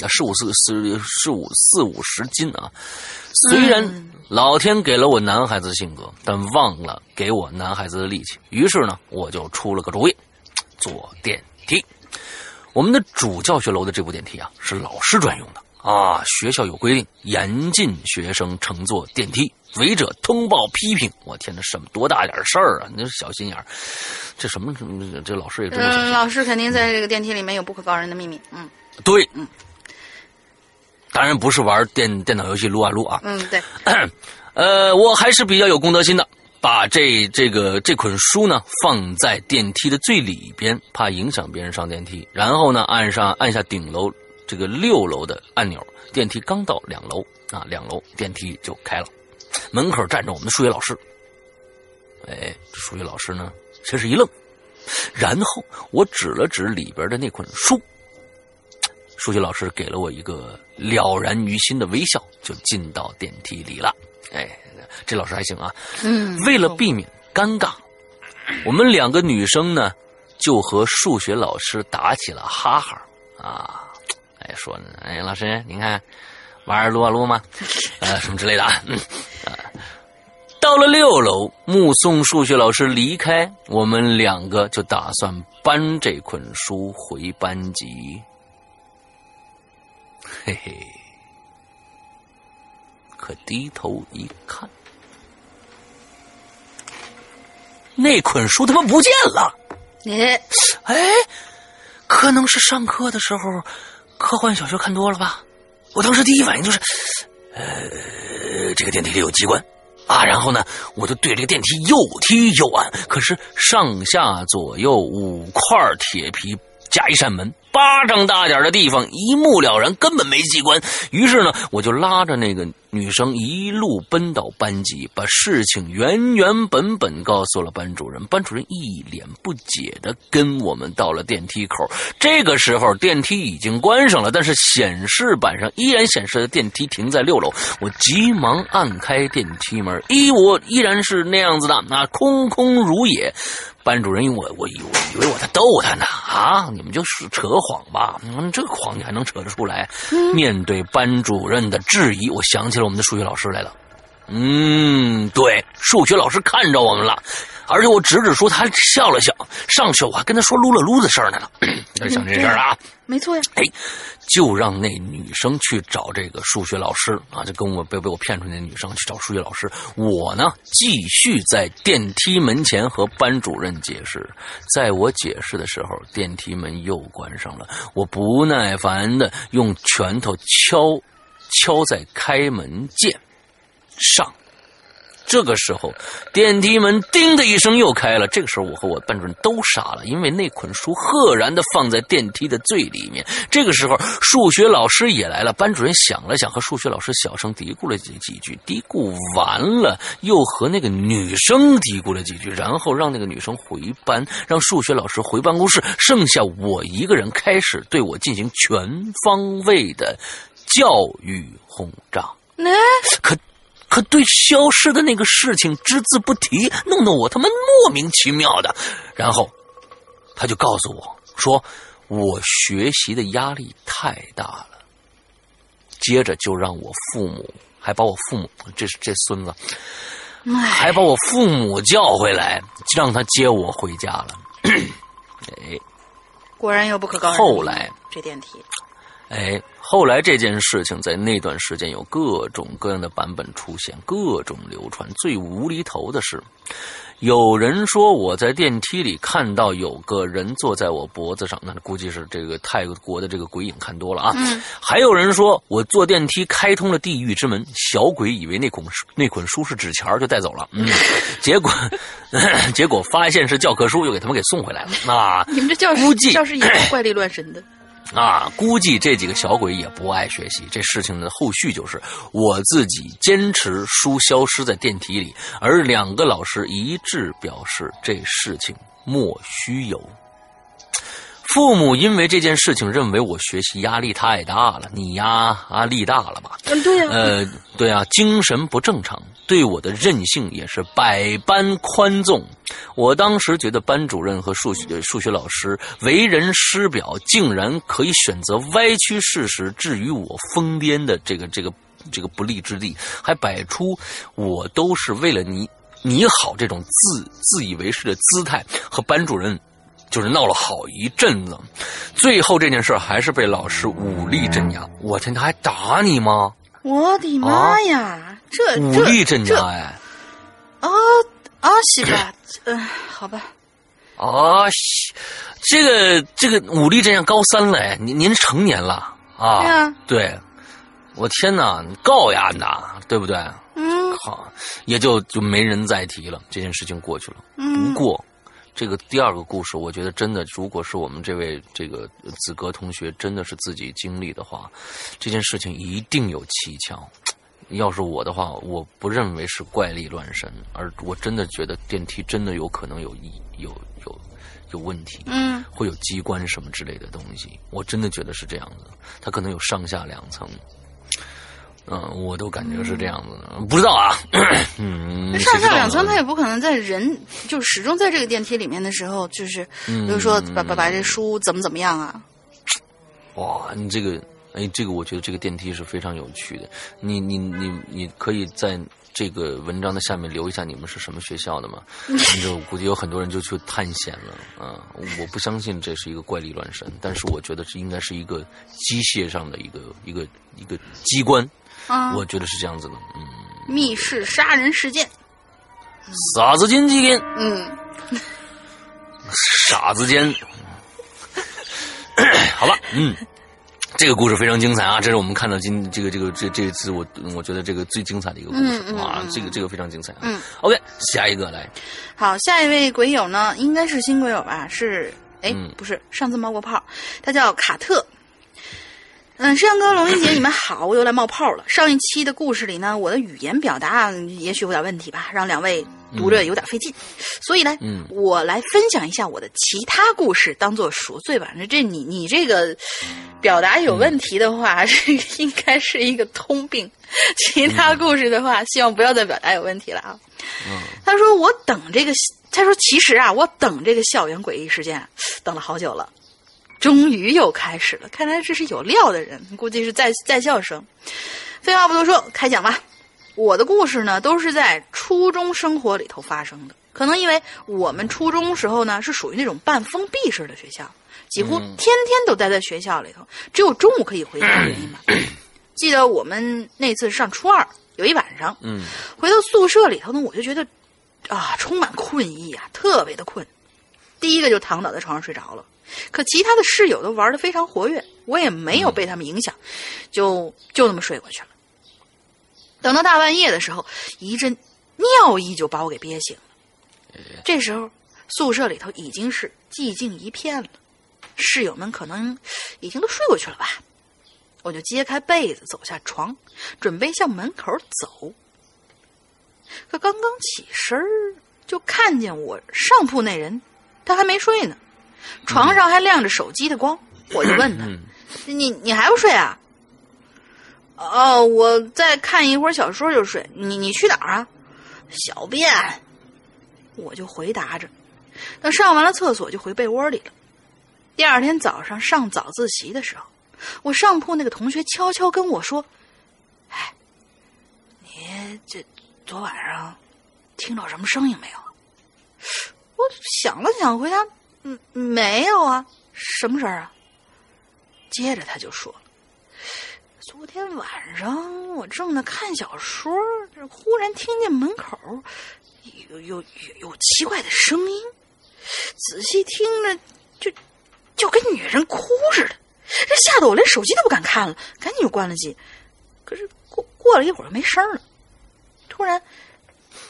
啊，四五四四四五四五十斤啊！虽然老天给了我男孩子的性格，但忘了给我男孩子的力气。于是呢，我就出了个主意，坐电梯。我们的主教学楼的这部电梯啊，是老师专用的啊。学校有规定，严禁学生乘坐电梯，违者通报批评。我天，哪，什么多大点事儿啊？你这小心眼儿，这什么什么？这老师也这么小心。老师肯定在这个电梯里面有不可告人的秘密。嗯，对，嗯，当然不是玩电电脑游戏撸啊撸啊。嗯，对。呃，我还是比较有公德心的。把这这个这捆书呢放在电梯的最里边，怕影响别人上电梯。然后呢，按上按下顶楼这个六楼的按钮，电梯刚到两楼啊，两楼电梯就开了。门口站着我们的数学老师。哎，这数学老师呢先是一愣，然后我指了指里边的那捆书。数学老师给了我一个了然于心的微笑，就进到电梯里了。哎。这老师还行啊，嗯，为了避免尴尬，我们两个女生呢就和数学老师打起了哈哈啊，哎说呢，哎老师您看玩撸啊撸吗？呃什么之类的啊，嗯啊，到了六楼目送数学老师离开，我们两个就打算搬这捆书回班级，嘿嘿，可低头一看。那捆书他妈不见了！哎，哎，可能是上课的时候科幻小说看多了吧？我当时第一反应就是，呃，这个电梯里有机关啊！然后呢，我就对这个电梯又踢又按，可是上下左右五块铁皮加一扇门。巴掌大点的地方一目了然，根本没机关。于是呢，我就拉着那个女生一路奔到班级，把事情原原本本告诉了班主任。班主任一脸不解的跟我们到了电梯口。这个时候，电梯已经关上了，但是显示板上依然显示的电梯停在六楼。我急忙按开电梯门，一我依然是那样子的，那空空如也。班主任，我我以我以为我在逗他呢啊！你们就是扯谎吧？嗯，这个谎你还能扯得出来？面对班主任的质疑，我想起了我们的数学老师来了。嗯，对，数学老师看着我们了，而且我指指书，他笑了笑。上去我还跟他说撸了撸的事儿呢。想这事儿啊？没错呀。哎。就让那女生去找这个数学老师啊，就跟我被被我骗出那女生去找数学老师。我呢，继续在电梯门前和班主任解释。在我解释的时候，电梯门又关上了。我不耐烦的用拳头敲敲在开门键上。这个时候，电梯门“叮”的一声又开了。这个时候，我和我班主任都傻了，因为那捆书赫然的放在电梯的最里面。这个时候，数学老师也来了。班主任想了想，和数学老师小声嘀咕了几几句。嘀咕完了，又和那个女生嘀咕了几句，然后让那个女生回班，让数学老师回办公室，剩下我一个人开始对我进行全方位的教育轰炸。可。可对消失的那个事情只字不提，弄得我他妈莫名其妙的。然后，他就告诉我说，我学习的压力太大了。接着就让我父母，还把我父母，这是这孙子，还把我父母叫回来，让他接我回家了。哎，果然有不可告人。后来这电梯。哎，后来这件事情在那段时间有各种各样的版本出现，各种流传。最无厘头的是，有人说我在电梯里看到有个人坐在我脖子上，那估计是这个泰国的这个鬼影看多了啊。还有人说我坐电梯开通了地狱之门，小鬼以为那捆那捆书是纸钱就带走了。嗯，结果 结果发现是教科书，又给他们给送回来了。啊，你们这教估计教室也是怪力乱神的。啊，估计这几个小鬼也不爱学习。这事情的后续就是，我自己坚持书消失在电梯里，而两个老师一致表示这事情莫须有。父母因为这件事情认为我学习压力太大了，你压啊力大了吧？嗯，对呀。呃，对啊，精神不正常，对我的任性也是百般宽纵。我当时觉得班主任和数学数学老师为人师表，竟然可以选择歪曲事实，置于我疯癫的这个这个这个不利之地，还摆出我都是为了你你好这种自自以为是的姿态，和班主任。就是闹了好一阵子，最后这件事还是被老师武力镇压。我天，他还打你吗？我的妈呀！这武力镇压哎，啊啊，西吧？嗯、好吧。啊，西这个这个武力镇压高三了，哎，您您成年了啊？对啊对，我天哪，你告呀呐，对不对？嗯好，也就就没人再提了，这件事情过去了。嗯不过，这个第二个故事，我觉得真的，如果是我们这位这个子格同学真的是自己经历的话，这件事情一定有蹊跷。要是我的话，我不认为是怪力乱神，而我真的觉得电梯真的有可能有异有有有问题，嗯会有机关什么之类的东西。我真的觉得是这样子，它可能有上下两层。嗯，我都感觉是这样子的，不知道啊。嗯，那上下两层，他也不可能在人就始终在这个电梯里面的时候，就是嗯比如说把把把这书怎么怎么样啊？哇，你这个，哎，这个我觉得这个电梯是非常有趣的。你你你你可以在这个文章的下面留一下你们是什么学校的吗？你就估计有很多人就去探险了啊！我不相信这是一个怪力乱神，但是我觉得这应该是一个机械上的一个一个一个机关，啊，我觉得是这样子的。嗯，密室杀人事件，傻子间机间，嗯，傻子间。好吧，嗯，这个故事非常精彩啊！这是我们看到今这个这个这这一次我我觉得这个最精彩的一个故事嗯嗯啊嗯，这个这个非常精彩啊。嗯，OK，下一个来，好，下一位鬼友呢，应该是新鬼友吧？是，哎，嗯不是，上次冒过泡，他叫卡特。嗯，摄像哥、龙云姐，你们好，我又来冒泡了。上一期的故事里呢，我的语言表达也许有点问题吧，让两位读着有点费劲，所以呢，嗯我来分享一下我的其他故事，当做赎罪吧。这你你这个表达有问题的话，这个应该是一个通病。其他故事的话，希望不要再表达有问题了啊。嗯他说我等这个，他说其实啊，我等这个校园诡异事件等了好久了，终于又开始了。看来这是有料的人，估计是在在校生。废话不多说，开讲吧。我的故事呢，都是在初中生活里头发生的。可能因为我们初中时候呢，是属于那种半封闭式的学校，几乎嗯天天都待在学校里头，只有中午可以回家的原因吧。记得我们那次上初二，有一晚上，嗯回到宿舍里头呢，我就觉得啊，充满困意啊，特别的困。第一个就躺倒在床上睡着了，可其他的室友都玩的非常活跃，我也没有被他们影响，就就那么睡过去了。等到大半夜的时候，一阵尿意就把我给憋醒了。这时候宿舍里头已经是寂静一片了，室友们可能已经都睡过去了吧。我就揭开被子，走下床，准备向门口走。可刚刚起身儿，就看见我上铺那人，他还没睡呢，床上还亮着手机的光。我就问他：“嗯你你还不睡啊？”“哦，我再看一会儿小说就睡。你你去哪儿啊？”“小便。”我就回答着。等上完了厕所，就回被窝里了。第二天早上上早自习的时候，我上铺那个同学悄悄跟我说：“哎，你这昨晚上听到什么声音没有？”我想了想，回答：“嗯，没有啊，什么事儿啊？”接着他就说：“昨天晚上我正在看小说，忽然听见门口有有有有奇怪的声音，仔细听着就就跟女人哭似的，这吓得我连手机都不敢看了，赶紧就关了机。可是过过了一会儿没声了，突然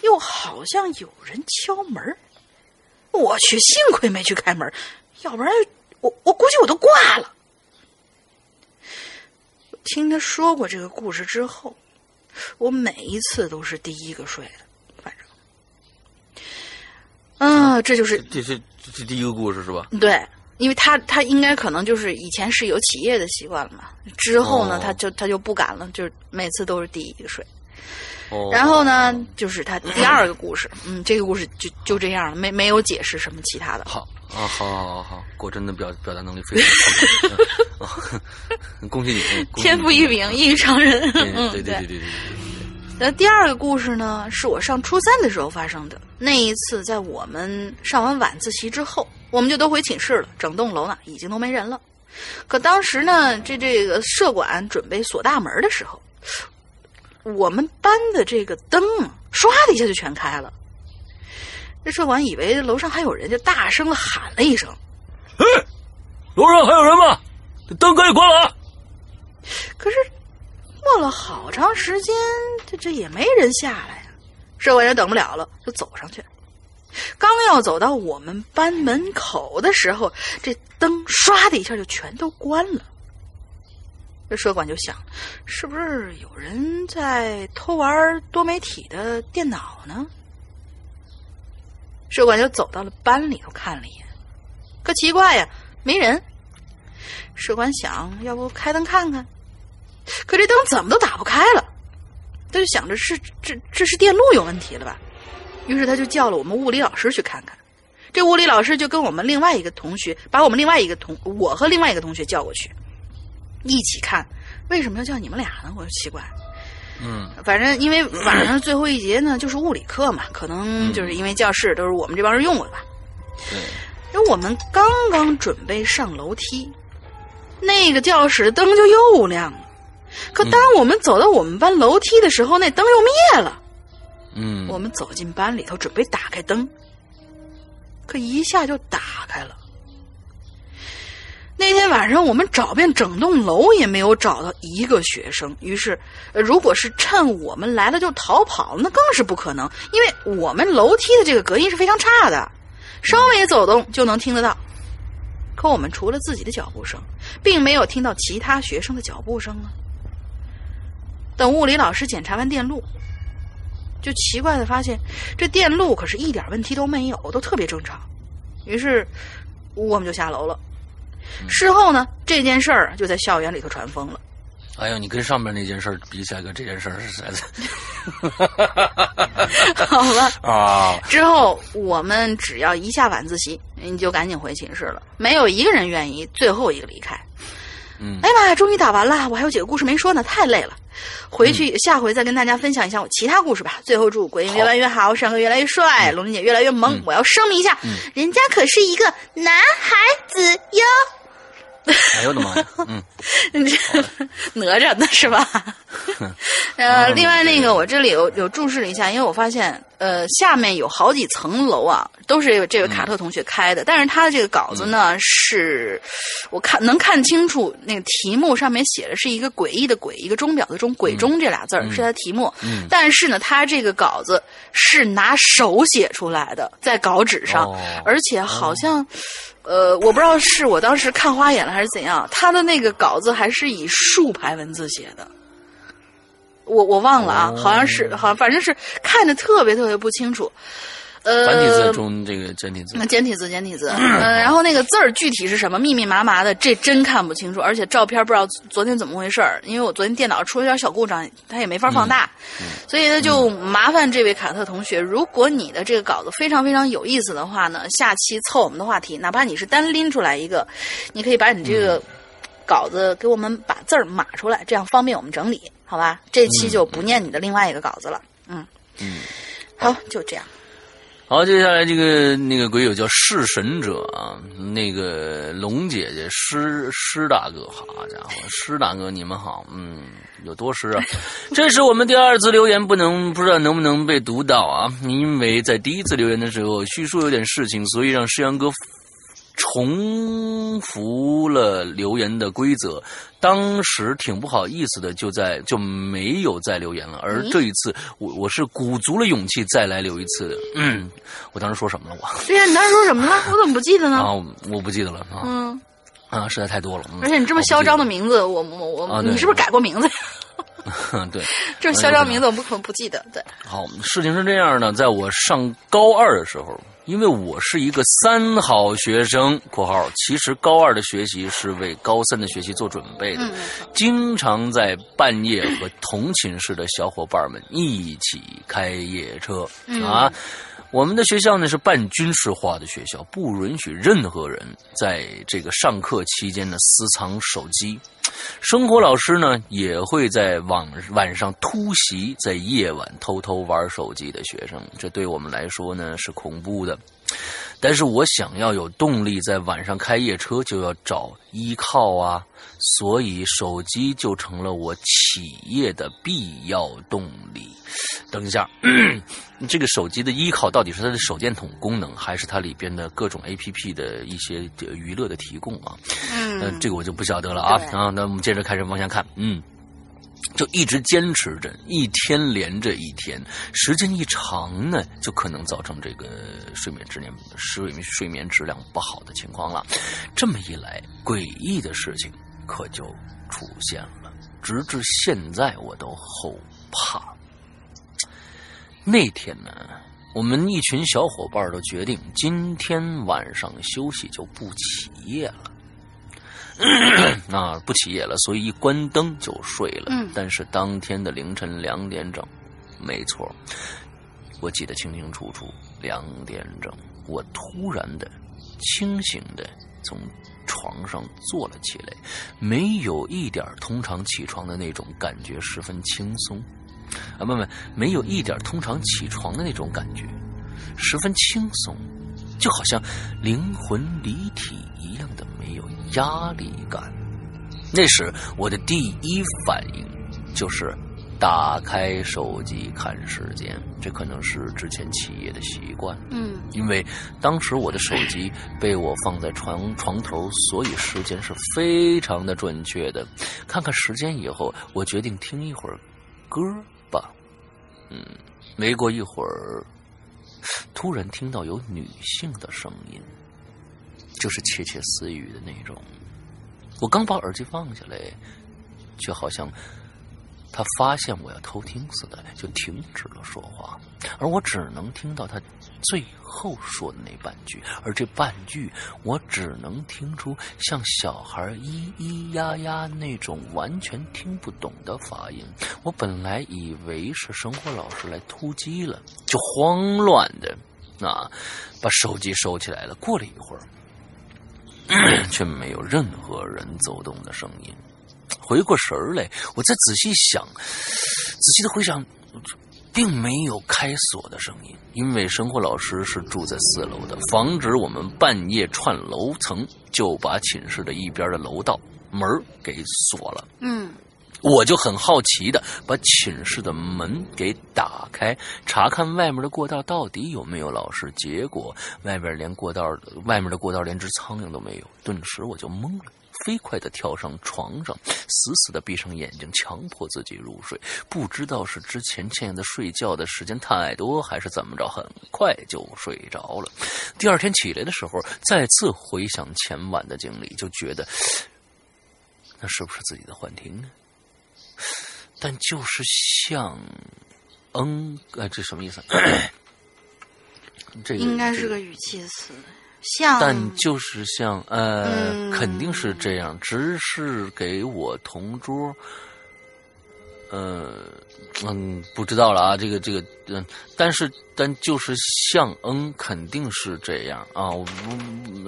又好像有人敲门我去，幸亏没去开门，要不然我我估计我都挂了。听他说过这个故事之后，我每一次都是第一个睡的，反正，啊，这就是这是这是第一个故事是吧？对，因为他他应该可能就是以前是有起夜的习惯了嘛，之后呢，哦他就他就不敢了，就是每次都是第一个睡。哦，然后呢，就是他第二个故事，嗯，这个故事就就这样了，没没有解释什么其他的。好啊，好好好好，果真的表表达能力非常强，恭喜你，天赋异禀，异于常人。嗯嗯，对对对对对那第二个故事呢，是我上初三的时候发生的。那一次，在我们上完晚自习之后，我们就都回寝室了，整栋楼呢已经都没人了。可当时呢，这这个舍管准备锁大门的时候，我们班的这个灯唰的一下就全开了。这社管以为楼上还有人，就大声的喊了一声：“哎，楼上还有人吗？灯可以关了。”可是过了好长时间，这这也没人下来呀。社管也等不了了，就走上去。刚要走到我们班门口的时候，这灯唰的一下就全都关了。这社管就想，是不是有人在偷玩多媒体的电脑呢？社管就走到了班里头看了一眼，可奇怪呀，没人。社管想要不开灯看看，可这灯怎么都打不开了。他就想着是这这是电路有问题了吧？于是他就叫了我们物理老师去看看。这物理老师就跟我们另外一个同学，把我们另外一个同我和另外一个同学叫过去，一起看。为什么要叫你们俩呢？我就奇怪。嗯，反正因为晚上最后一节呢就是物理课嘛，可能就是因为教室都是我们这帮人用过的吧。对。因为我们刚刚准备上楼梯，那个教室的灯就又亮了。可当我们走到我们班楼梯的时候，那灯又灭了。嗯，我们走进班里头，准备打开灯，可一下就打开了。那天晚上，我们找遍整栋楼也没有找到一个学生。于是，如果是趁我们来了就逃跑，那更是不可能，因为我们楼梯的这个隔音是非常差的，稍微走动就能听得到。可我们除了自己的脚步声，并没有听到其他学生的脚步声啊。等物理老师检查完电路，就奇怪的发现，这电路可是一点问题都没有，都特别正常。于是，我们就下楼了。事后呢，这件事儿就在校园里头传疯了。哎呀，你跟上面那件事比起来，跟这件事儿是。好了。啊。之后我们只要一下晚自习，你就赶紧回寝室了，没有一个人愿意最后一个离开。嗯。哎呀妈呀，终于打完了，我还有几个故事没说呢，太累了。回去下回再跟大家分享一下我其他故事吧。最后祝鬼影越办越好，上哥越来越帅，龙玲姐越来越萌。我要声明一下，人家可是一个男孩子哟。哎呦我的妈呀！嗯，哪吒呢是吧？呃，另外那个我这里有有注释了一下，因为我发现呃下面有好几层楼啊，都是这位卡特同学开的，但是他的这个稿子呢是，我看能看清楚那个题目上面写的是一个诡异的诡，一个钟表的钟，鬼钟这俩字儿是他题目。嗯，但是呢，他这个稿子是拿手写出来的，在稿纸上，而且好像。呃，我不知道是我当时看花眼了还是怎样，他的那个稿子还是以竖排文字写的，我我忘了啊，好像是，好像反正是看着特别特别不清楚。呃，繁体字中这个简体字，那简体字简体字，嗯，然后那个字儿具体是什么，密密麻麻的，这真看不清楚。而且照片不知道昨天怎么回事儿，因为我昨天电脑出了点小故障，它也没法放大，所以呢就麻烦这位卡特同学，如果你的这个稿子非常非常有意思的话呢，下期凑我们的话题，哪怕你是单拎出来一个，你可以把你这个稿子给我们把字儿码出来，这样方便我们整理，好吧？这期就不念你的另外一个稿子了，嗯。嗯，好，就这样。好，接下来这个那个鬼友叫弑神者啊，那个龙姐姐施施大哥，好家伙，施大哥你们好，嗯，有多施啊？这是我们第二次留言，不能不知道能不能被读到啊？因为在第一次留言的时候叙述有点事情，所以让施阳哥重复了留言的规则。当时挺不好意思的，就在就没有再留言了。而这一次，我我是鼓足了勇气再来留一次的。嗯，我当时说什么了？我对呀，你当时说什么了？我怎么不记得呢？啊，我不记得了啊。嗯，啊，实在太多了。而且你这么嚣张的名字，我我我，你是不是改过名字？对，这嚣张名字我不可能不记得。对，好，事情是这样的，在我上高二的时候。因为我是一个三好学生（括号），其实高二的学习是为高三的学习做准备的，经常在半夜和同寝室的小伙伴们一起开夜车啊。我们的学校呢是半军事化的学校，不允许任何人在这个上课期间呢私藏手机。生活老师呢也会在晚晚上突袭在夜晚偷偷玩手机的学生，这对我们来说呢是恐怖的。但是我想要有动力在晚上开夜车，就要找依靠啊，所以手机就成了我企业的必要动力。等一下，这个手机的依靠到底是它的手电筒功能，还是它里边的各种 A P P 的一些娱乐的提供啊？嗯，这个我就不晓得了啊。啊，那我们接着开始往下看，嗯。就一直坚持着，一天连着一天，时间一长呢，就可能造成这个睡眠质量、睡眠睡眠质量不好的情况了。这么一来，诡异的事情可就出现了。直至现在，我都后怕。那天呢，我们一群小伙伴都决定今天晚上休息，就不起夜了。那不起夜了，所以一关灯就睡了。嗯，但是当天的凌晨两点整，没错，我记得清清楚楚。两点整，我突然的清醒的从床上坐了起来，没有一点通常起床的那种感觉，十分轻松。啊，不不，没有一点通常起床的那种感觉，十分轻松，就好像灵魂离体一样的。没有压力感，那时我的第一反应就是打开手机看时间，这可能是之前企业的习惯。嗯，因为当时我的手机被我放在床床头，所以时间是非常的准确的。看看时间以后，我决定听一会儿歌吧。嗯，没过一会儿，突然听到有女性的声音。就是窃窃私语的那种。我刚把耳机放下来，却好像他发现我要偷听似的，就停止了说话。而我只能听到他最后说的那半句，而这半句我只能听出像小孩咿咿呀呀那种完全听不懂的发音。我本来以为是生活老师来突击了，就慌乱的啊把手机收起来了。过了一会儿。却没有任何人走动的声音。回过神儿来，我再仔细想，仔细的回想，并没有开锁的声音。因为生活老师是住在四楼的，防止我们半夜串楼层，就把寝室的一边的楼道门给锁了。嗯。我就很好奇的把寝室的门给打开，查看外面的过道到底有没有老师。结果外面连过道，外面的过道连只苍蝇都没有。顿时我就懵了，飞快的跳上床上，死死的闭上眼睛，强迫自己入睡。不知道是之前欠的睡觉的时间太多，还是怎么着，很快就睡着了。第二天起来的时候，再次回想前晚的经历，就觉得那是不是自己的幻听呢？但就是像，嗯，呃，这什么意思？这应该是个语气词，像。但就是像，呃，肯定是这样。只是给我同桌，呃，嗯，不知道了啊。这个，这个，嗯，但是，但就是像，嗯，肯定是这样啊。我，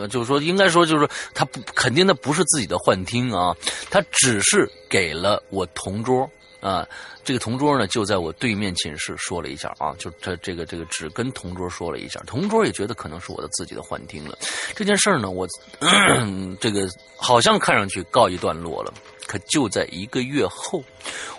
就是说，应该说，就是说，他不肯定，那不是自己的幻听啊。他只是给了我同桌。啊，这个同桌呢就在我对面寝室说了一下啊，就这这个这个只跟同桌说了一下，同桌也觉得可能是我的自己的幻听了。这件事儿呢，我 这个好像看上去告一段落了，可就在一个月后，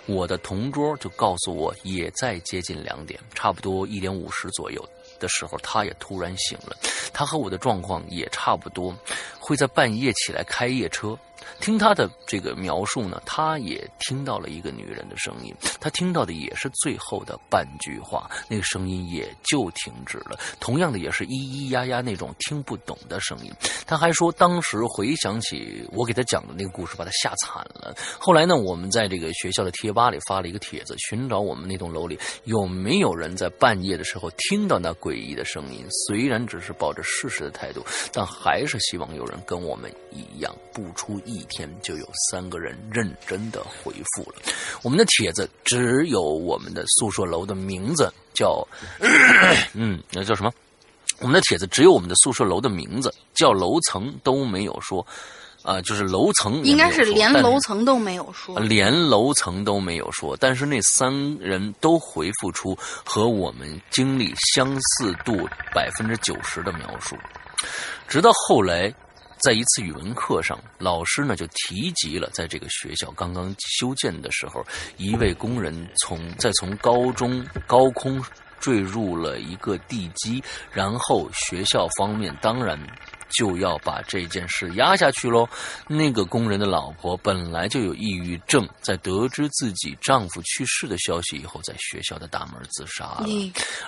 我的同桌就告诉我，也在接近两点，差不多一点五十左右的时候，他也突然醒了，他和我的状况也差不多，会在半夜起来开夜车。听他的这个描述呢，他也听到了一个女人的声音，他听到的也是最后的半句话，那个声音也就停止了。同样的，也是咿咿呀呀那种听不懂的声音。他还说，当时回想起我给他讲的那个故事，把他吓惨了。后来呢，我们在这个学校的贴吧里发了一个帖子，寻找我们那栋楼里有没有人在半夜的时候听到那诡异的声音。虽然只是抱着试试的态度，但还是希望有人跟我们一样不出意。一天就有三个人认真的回复了我们的帖子，只有我们的宿舍楼的名字叫，嗯，那叫什么？我们的帖子只有我们的宿舍楼的名字，叫楼层都没有说。啊，就是楼层应该是连楼层层都没有说。连楼层都没有说，但是那三人都回复出和我们经历相似度百分之九十的描述，直到后来。在一次语文课上，老师呢就提及了，在这个学校刚刚修建的时候，一位工人从在从高中高空坠入了一个地基，然后学校方面当然。就要把这件事压下去喽。那个工人的老婆本来就有抑郁症，在得知自己丈夫去世的消息以后，在学校的大门自杀了。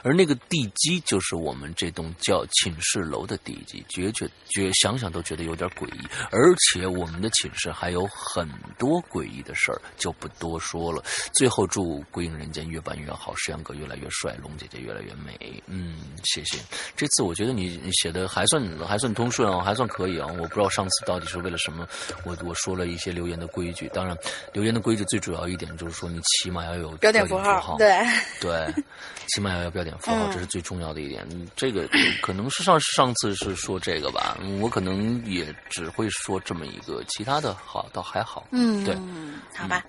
而那个地基就是我们这栋叫寝室楼的地基，觉觉觉想想都觉得有点诡异。而且我们的寝室还有很多诡异的事儿，就不多说了。最后祝归隐人间越办越好，石阳哥越来越帅，龙姐姐越来越美。嗯，谢谢。这次我觉得你你写的还算还算通。顺啊，还算可以啊。我不知道上次到底是为了什么，我我说了一些留言的规矩。当然，留言的规矩最主要一点就是说，你起码要有标点符号，对对，起码要有标点符号，这是最重要的一点。这个可能是上上次是说这个吧，我可能也只会说这么一个，其他的好倒还好。嗯，对，好吧。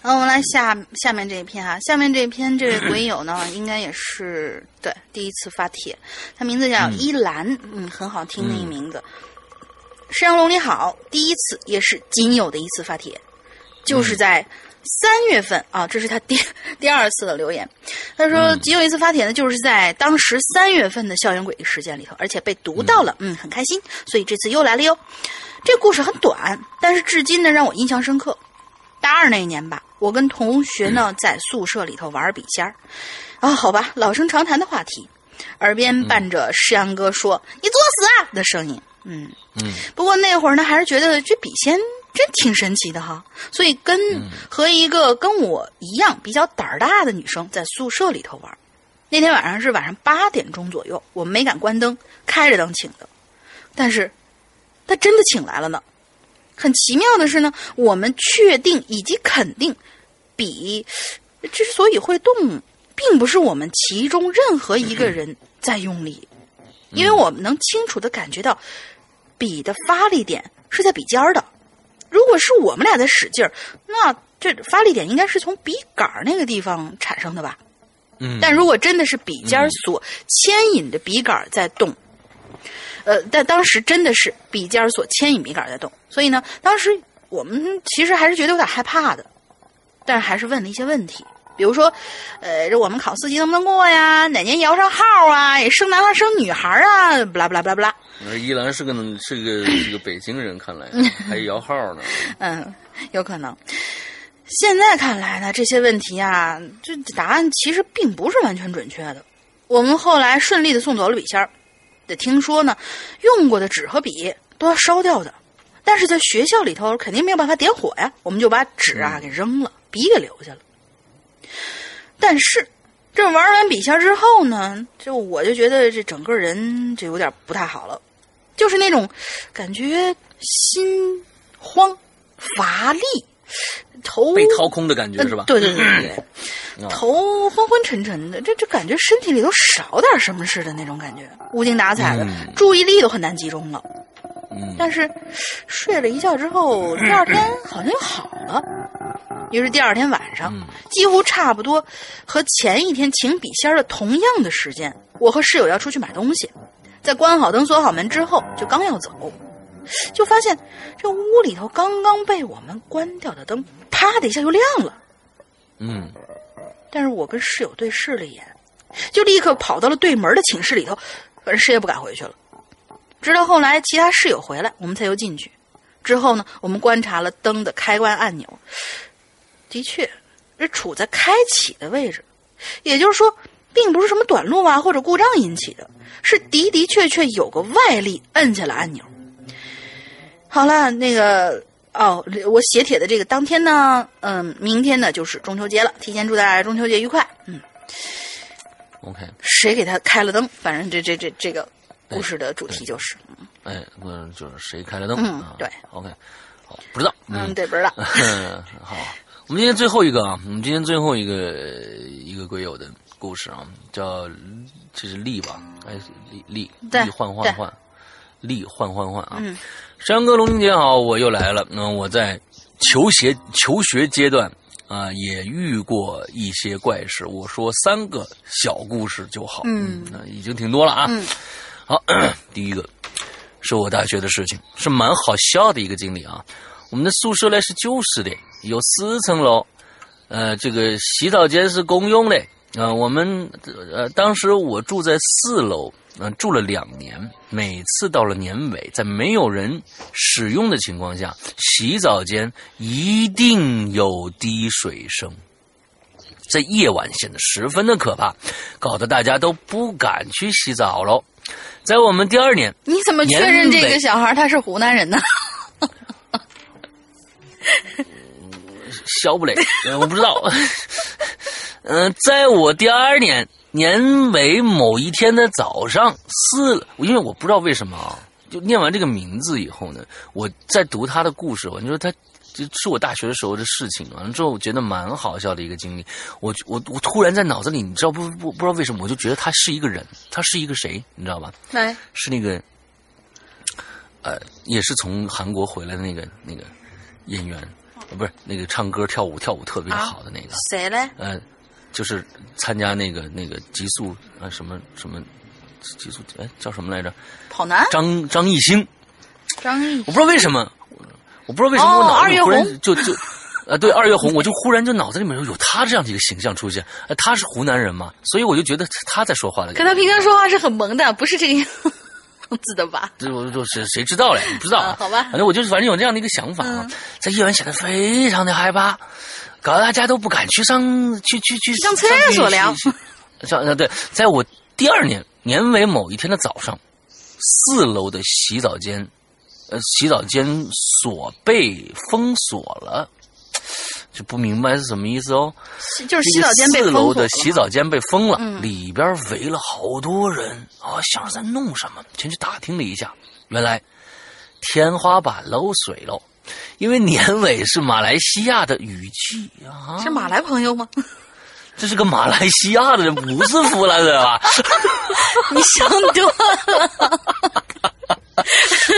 然后我们来下下面这一篇哈，下面这一篇这位鬼友呢，应该也是对第一次发帖，他名字叫依兰，嗯，很好听的一名字。石阳龙你好，第一次也是仅有的一次发帖，就是在三月份啊，这是他第 第二次的留言。他说仅有一次发帖呢，就是在当时三月份的校园诡异事件里头，而且被读到了，嗯，很开心，所以这次又来了哟。这故事很短，但是至今呢让我印象深刻。大二那一年吧，我跟同学呢在宿舍里头玩笔仙儿，啊，好吧，老生常谈的话题，耳边伴着世阳哥说“你作死啊”的声音，嗯嗯。不过那会儿呢，还是觉得这笔仙真挺神奇的哈，所以跟和一个跟我一样比较胆儿大的女生在宿舍里头玩。那天晚上是晚上八点钟左右，我们没敢关灯，开着灯请的，但是，他真的请来了呢。很奇妙的是呢，我们确定以及肯定，笔之所以会动，并不是我们其中任何一个人在用力，因为我们能清楚的感觉到，笔的发力点是在笔尖儿的。如果是我们俩在使劲儿，那这发力点应该是从笔杆儿那个地方产生的吧？嗯。但如果真的是笔尖儿所牵引着笔杆儿在动。呃，但当时真的是笔尖所牵引笔杆在动，所以呢，当时我们其实还是觉得有点害怕的，但是还是问了一些问题，比如说，呃，这我们考四级能不能过呀？哪年摇上号啊？生男孩生女孩啊？不啦不啦不啦不啦。那依兰是个是个 是个北京人，看来 还摇号呢。嗯，有可能。现在看来呢，这些问题啊，这答案其实并不是完全准确的。我们后来顺利的送走了笔仙儿。得听说呢，用过的纸和笔都要烧掉的，但是在学校里头肯定没有办法点火呀，我们就把纸啊给扔了，笔给留下了。但是这玩完笔仙之后呢，就我就觉得这整个人就有点不太好了，就是那种感觉心慌、乏力。头被掏空的感觉是吧？对对对对对，头昏昏沉沉的，这这感觉身体里头少点什么似的那种感觉，无精打采的，注意力都很难集中了。嗯，但是睡了一觉之后，第二天好像又好了。于是第二天晚上，几乎差不多和前一天请笔仙的同样的时间，我和室友要出去买东西，在关好灯、锁好门之后，就刚要走。就发现这屋里头刚刚被我们关掉的灯，啪的一下又亮了。嗯，但是我跟室友对视了一眼，就立刻跑到了对门的寝室里头，反正谁也不敢回去了。直到后来其他室友回来，我们才又进去。之后呢，我们观察了灯的开关按钮，的确是处在开启的位置，也就是说，并不是什么短路啊或者故障引起的，是的的确确有个外力摁下了按钮。好了，那个哦，我写帖的这个当天呢，嗯，明天呢就是中秋节了，提前祝大家中秋节愉快。嗯，OK，谁给他开了灯？反正这这这这个故事的主题就是，哎，那就是谁开了灯？嗯，对，OK，好，不知道，嗯，对，不知道。好，我们今天最后一个啊，我们今天最后一个一个鬼友的故事啊，叫这是丽吧？哎，力力力换换换。丽换换换啊！嗯山哥、龙玲姐好，我又来了。那、我在求学求学阶段啊、也遇过一些怪事。我说三个小故事就好。嗯那已经挺多了啊。嗯好，第一个是我大学的事情，是蛮好笑的一个经历啊。我们的宿舍呢是旧式的，有四层楼，呃，这个洗澡间是公用的。呃，我们呃当时我住在四楼，嗯、住了两年。每次到了年尾，在没有人使用的情况下，洗澡间一定有滴水声。在夜晚显得十分的可怕，搞得大家都不敢去洗澡喽。在我们第二年，你怎么确认这个小孩他是湖南人呢？小不雷，呃我不知道。嗯、在我第二年年尾某一天的早上，四，因为我不知道为什么啊，就念完这个名字以后呢，我在读他的故事，我就说他。就是我大学的时候的事情，完了之后我觉得蛮好笑的一个经历。我我我突然在脑子里，你知道不不不知道为什么，我就觉得他是一个人，他是一个谁，你知道吧？来，是那个，呃，也是从韩国回来的那个那个演员，呃不是那个唱歌跳舞跳舞特别好的那个，谁嘞？呃，就是参加那个那个极速啊、呃、什么什么极速哎叫什么来着？跑男张张艺兴，张艺我不知道为什么，我不知道为什么我哦脑子里忽然就就。啊，对，二月红，我就忽然就脑子里面有他这样的一个形象出现，呃，他是湖南人嘛，所以我就觉得他在说话的。可他平常说话是很萌的，不是这个样子的吧？这我说谁谁知道嘞？不知道、啊好吧反正我就是反正有这样的一个想法啊，嗯在夜晚显得非常的害怕，搞得大家都不敢去上去去去上厕所了去去上呃对，在我第二年年尾某一天的早上，四楼的洗澡间，呃，洗澡间锁被封锁了。就不明白是什么意思哦。就是洗澡间被这个四楼的洗澡间被封了，嗯里边围了好多人啊，像是在弄什么。前去打听了一下，原来天花板漏水了，因为年尾是马来西亚的雨季啊。是马来朋友吗？这是个马来西亚的人，不是湖南人啊。你想多了。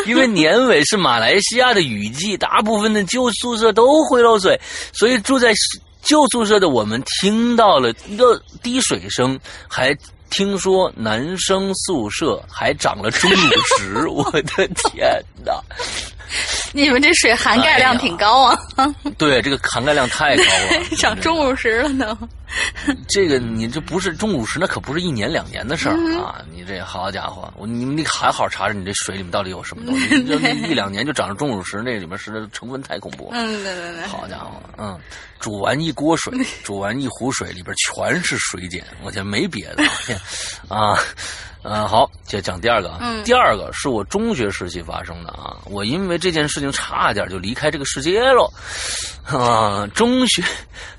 因为年尾是马来西亚的雨季，大部分的旧宿舍都会漏水，所以住在旧宿舍的我们听到了热滴水声，还听说男生宿舍还长了钟乳石，我的天哪！你们这水含钙量挺高啊，对，这个含钙量太高了，长中午时了呢。这个你这不是钟乳石，那可不是一年两年的事儿啊！你这好家伙，我你你好好查查你这水里面到底有什么东西，一两年就长成钟乳石，那里面是成分太恐怖了。嗯，对对对。好家伙，嗯，煮完一锅水，煮完一壶水，里边全是水碱，我天，没别的，啊，嗯，好，接讲第二个啊，嗯第二个是我中学时期发生的啊，我因为这件事情差点就离开这个世界了，啊，中学，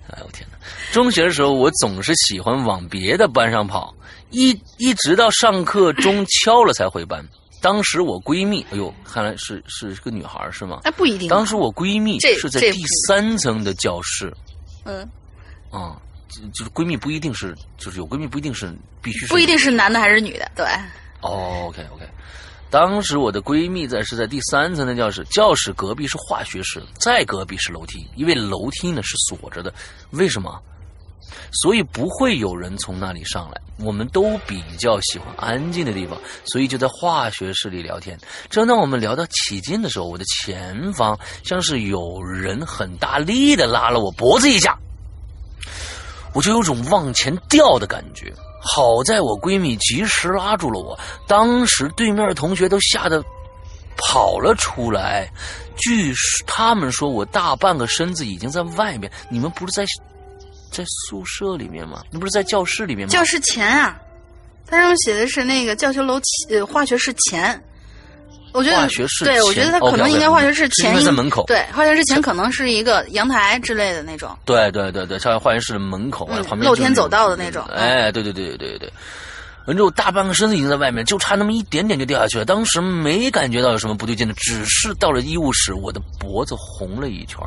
哎我天哪，中学的时候我总是喜欢往别的班上跑，一一直到上课钟敲了才回班。当时我闺蜜，哎呦，看来是是个女孩是吗？哎，不一定啊。当时我闺蜜是在第三层的教室嗯，啊、就就是闺蜜不一定是，就是有闺蜜不一定是必须是不一定是男的还是女的，对。哦，OK OK。当时我的闺蜜在是在第三层的教室，教室隔壁是化学室，再隔壁是楼梯，因为楼梯呢是锁着的，为什么？所以不会有人从那里上来。我们都比较喜欢安静的地方，所以就在化学室里聊天。正当我们聊到起劲的时候，我的前方像是有人很大力的拉了我脖子一下，我就有种往前掉的感觉。好在我闺蜜及时拉住了我，当时对面的同学都吓得跑了出来。据他们说，我大半个身子已经在外面。你们不是在在宿舍里面吗？那不是在教室里面吗？教室前啊，它上面写的是那个教学楼前呃化学室前。我觉得化学室对，我觉得它可能应该化学室前因为在门口对，化学室前可能是一个阳台之类的那种。对对对对，像化学室的门口啊，嗯旁边露天走道的那种哎，对对对对对对。完之后大半个身子已经在外面，就差那么一点点就掉下去了。当时没感觉到有什么不对劲的，只是到了医务室，我的脖子红了一圈，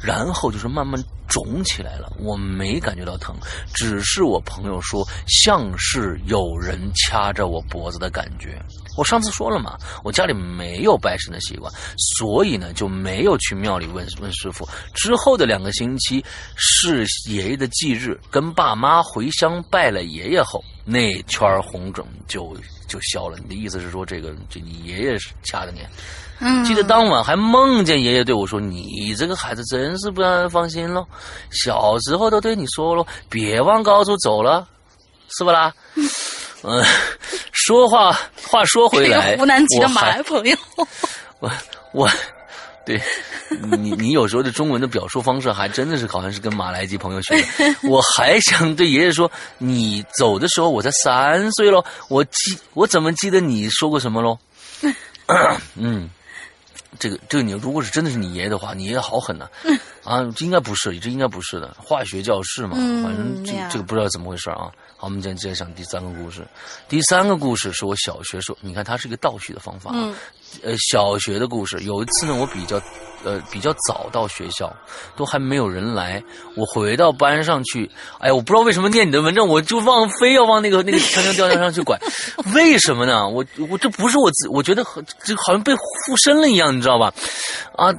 然后就是慢慢肿起来了。我没感觉到疼，只是我朋友说像是有人掐着我脖子的感觉。我上次说了嘛，我家里没有拜神的习惯，所以呢就没有去庙里问问师傅。之后的两个星期是爷爷的忌日，跟爸妈回乡拜了爷爷后，那圈红肿就就消了。你的意思是说，这个这你爷爷是掐的你？嗯，记得当晚还梦见爷爷对我说：“你这个孩子真是不让人放心喽，小时候都对你说了，别往高处走了，是不啦？”嗯，说话话说回来，湖南籍的马来朋友，我我，对你你有时候的中文的表述方式还真的是好像是跟马来籍朋友学的。我还想对爷爷说，你走的时候我才三岁喽，我记我怎么记得你说过什么喽？嗯，这个这个你如果是真的是你爷爷的话，你爷爷好狠呐、啊！这应该不是，这应该不是的，化学教室嘛，嗯反正这这个不知道怎么回事啊。好，我们今天接着讲第三个故事。第三个故事是我小学时候，你看它是一个倒叙的方法啊。嗯呃，小学的故事。有一次呢，我比较呃比较早到学校，都还没有人来。我回到班上去，哎呀，我不知道为什么念你的文章，我就往非要往那个那个长江吊桥上去拐，为什么呢？我我这不是我自，我觉得好像被附身了一样，你知道吧？啊，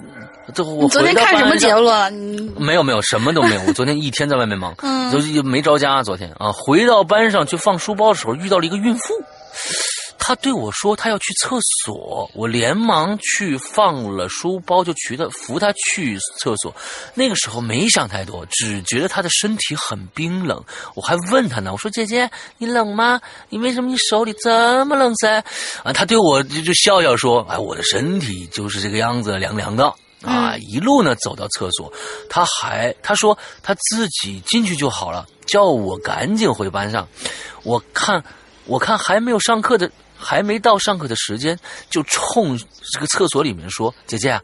这我昨天看什么节目了？没有没有，什么都没有。我昨天一天在外面忙，嗯就是没着家。昨天啊，回到班上去放书包的时候，遇到了一个孕妇。她对我说他要去厕所，我连忙去放了书包，就去他扶他去厕所。那个时候没想太多，只觉得他的身体很冰冷。我还问他呢，我说姐姐你冷吗？你为什么你手里这么冷噻？啊，他对我就就笑笑说，哎，我的身体就是这个样子，凉凉的。啊，一路呢走到厕所，他还他说他自己进去就好了，叫我赶紧回班上。我看我看还没有上课的，还没到上课的时间，就冲这个厕所里面说：“姐姐，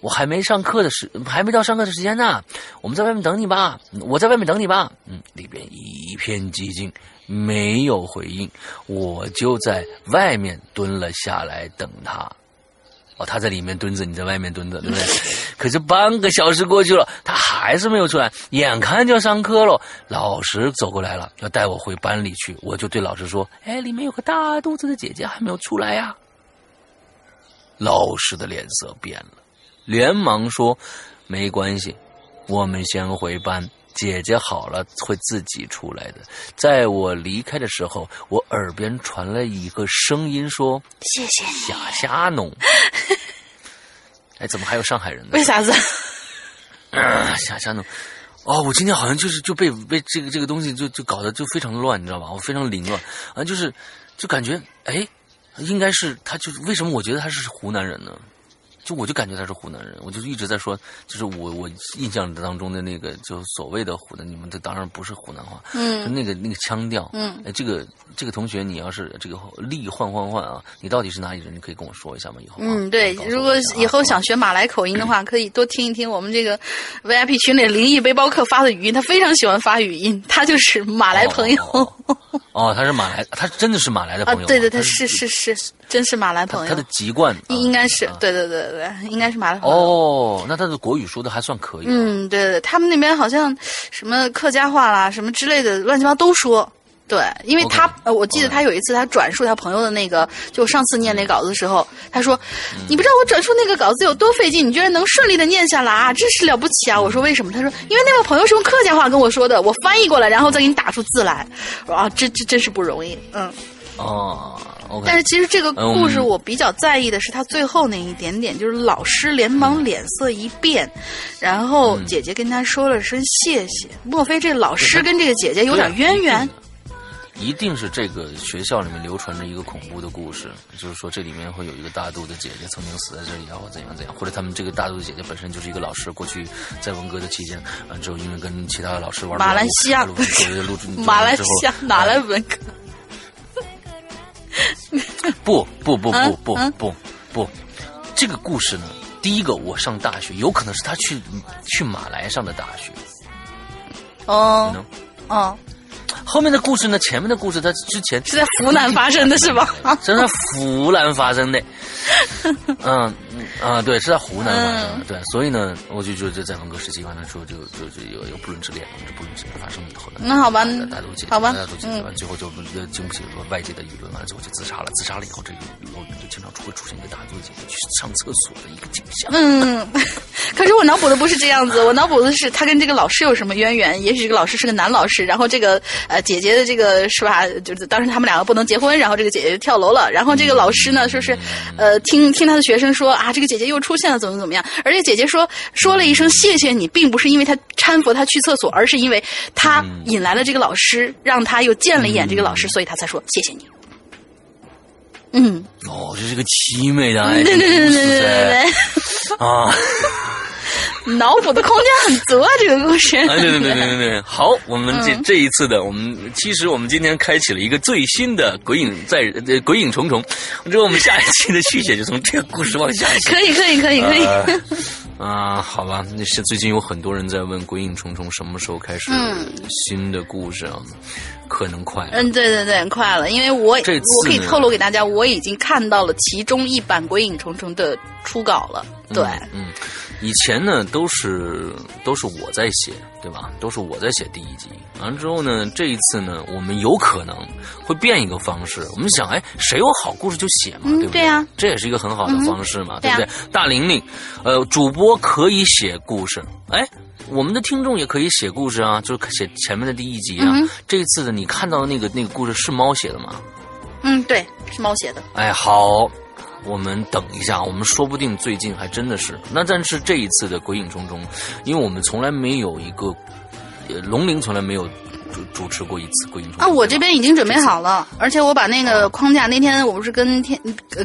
我还没上课的时，还没到上课的时间呢，我们在外面等你吧，我在外面等你吧。”嗯，里边一片寂静，没有回应，我就在外面蹲了下来等他。哦，他在里面蹲着，你在外面蹲着，对不对？可是半个小时过去了，他还是没有出来。眼看就要上课了，老师走过来了，要带我回班里去。我就对老师说：“哎，里面有个大肚子的姐姐还没有出来呀。”老师的脸色变了，连忙说：“没关系，我们先回班。姐姐好了会自己出来的。”在我离开的时候，我耳边传来一个声音说：“谢谢你。瞎瞎弄。哎，怎么还有上海人呢？为啥子？啊，瞎瞎弄。哦，我今天好像就是就被被这个这个东西就就搞得就非常乱，你知道吧？我非常凌乱啊，就是就感觉哎，应该是他就是为什么我觉得他是湖南人呢？就我就感觉他是湖南人，我就一直在说，就是我我印象当中的那个就所谓的湖南，你们这当然不是湖南话，就嗯那个那个腔调，嗯哎，这个这个同学，你要是这个力换换换啊，你到底是哪里人？你可以跟我说一下吗？以后啊嗯，对如果以后想学马来口音的话，可以多听一听我们这个 VIP 群里灵异背包客发的语音，他非常喜欢发语音，他就是马来朋友。哦哦哦哦，他是马来，他真的是马来的啊朋友啊。，对对对，他是是是，真是马来朋友。他的籍贯啊应应该是啊对对对对，对应该是马来朋友。哦，那他的国语说的还算可以。嗯，对对，他们那边好像什么客家话啦，什么之类的，乱七八糟都说。对，因为他呃，我记得他有一次他转述他朋友的那个，就上次念那稿子的时候，他说：“嗯你不知道我转述那个稿子有多费劲，你居然能顺利的念下来啊，真是了不起啊！”我说：“为什么？”他说：“因为那位朋友是用客家话跟我说的，我翻译过来，然后再给你打出字来。”我说啊，这这真是不容易，嗯。哦，OK。但是其实这个故事嗯我比较在意的是他最后那一点点，就是老师连忙脸色一变，然后姐姐跟他说了声谢谢。莫非这老师跟这个姐姐有点渊源？一定是这个学校里面流传着一个恐怖的故事，就是说这里面会有一个大肚的姐姐曾经死在这里啊，或怎样怎样，或者他们这个大肚的姐姐本身就是一个老师，过去在文革的期间，完，之后因为跟其他的老师玩马来西亚马来西亚哪来哎文科？不不不不嗯不嗯不不，这个故事呢，第一个我上大学，有可能是他去去马来上的大学，哦哦，后面的故事呢，前面的故事他之前是在湖南发生的是吧？是在湖南发生的。嗯啊，对，是在湖南发生的。对，所以呢，我就觉得在文革时期，完了之后就就就有有不伦之恋，这不伦之恋发生以后呢，那好吧，大家都解，好吧，大家都解最后就经不起说外界的舆论，完了之后就自杀了。自杀了以后，这个后面就经常会出现一个大肚子去上厕所的一个景象。嗯，可是我脑补的不是这样子，我脑补的是他跟这个老师有什么渊源？也许这个老师是个男老师，然后这个呃姐姐的这个是吧？就是当时他们两个不能结婚，然后这个姐姐就跳楼了，然后这个老师呢说是呃听听他的学生说啊，这个姐姐又出现了，怎么怎么样？而且姐姐说说了一声谢谢你，并不是因为她搀扶她去厕所，而是因为她引来了这个老师，让她又见了一眼这个老师，所以她才说谢谢你。嗯，哦，这是个凄美的爱对对对对对对对 啊。脑补的空间很足啊，这个故事。哎，对对对对对对，好，我们这、这一次的，我们其实我们今天开启了一个最新的鬼影在呃鬼影重重，之后我们下一期的续写就从这个故事往下写。可以可以可以可以。啊，好吧，那是最近有很多人在问《鬼影重重》什么时候开始新的故事啊？可能快。嗯，对对对，快了，因为我这次我可以透露给大家，我已经看到了其中一版《鬼影重重》的初稿了。对，嗯，以前呢都是都是我在写，对吧？都是我在写第一集。完了之后呢，这一次呢，我们有可能会变一个方式。我们想，哎，谁有好故事就写嘛，对不对？对呀，这也是一个很好的方式嘛，对不对？大玲玲，呃，主播可以写故事，哎，我们的听众也可以写故事啊，就是写前面的第一集啊。这一次的你看到的那个那个故事是猫写的吗？嗯，对，是猫写的。哎，好。我们等一下，我们说不定最近还真的是那。但是这一次的《鬼影重重》，因为我们从来没有一个，龙鳞从来没有主主持过一次《鬼影重重》啊。我这边已经准备好了，而且我把那个框架，那天我不是跟天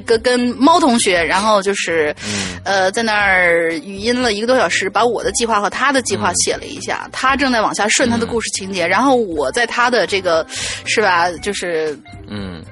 跟跟猫同学，然后就是呃在那儿语音了一个多小时，把我的计划和他的计划写了一下。他正在往下顺他的故事情节，然后我在他的这个是吧，就是嗯。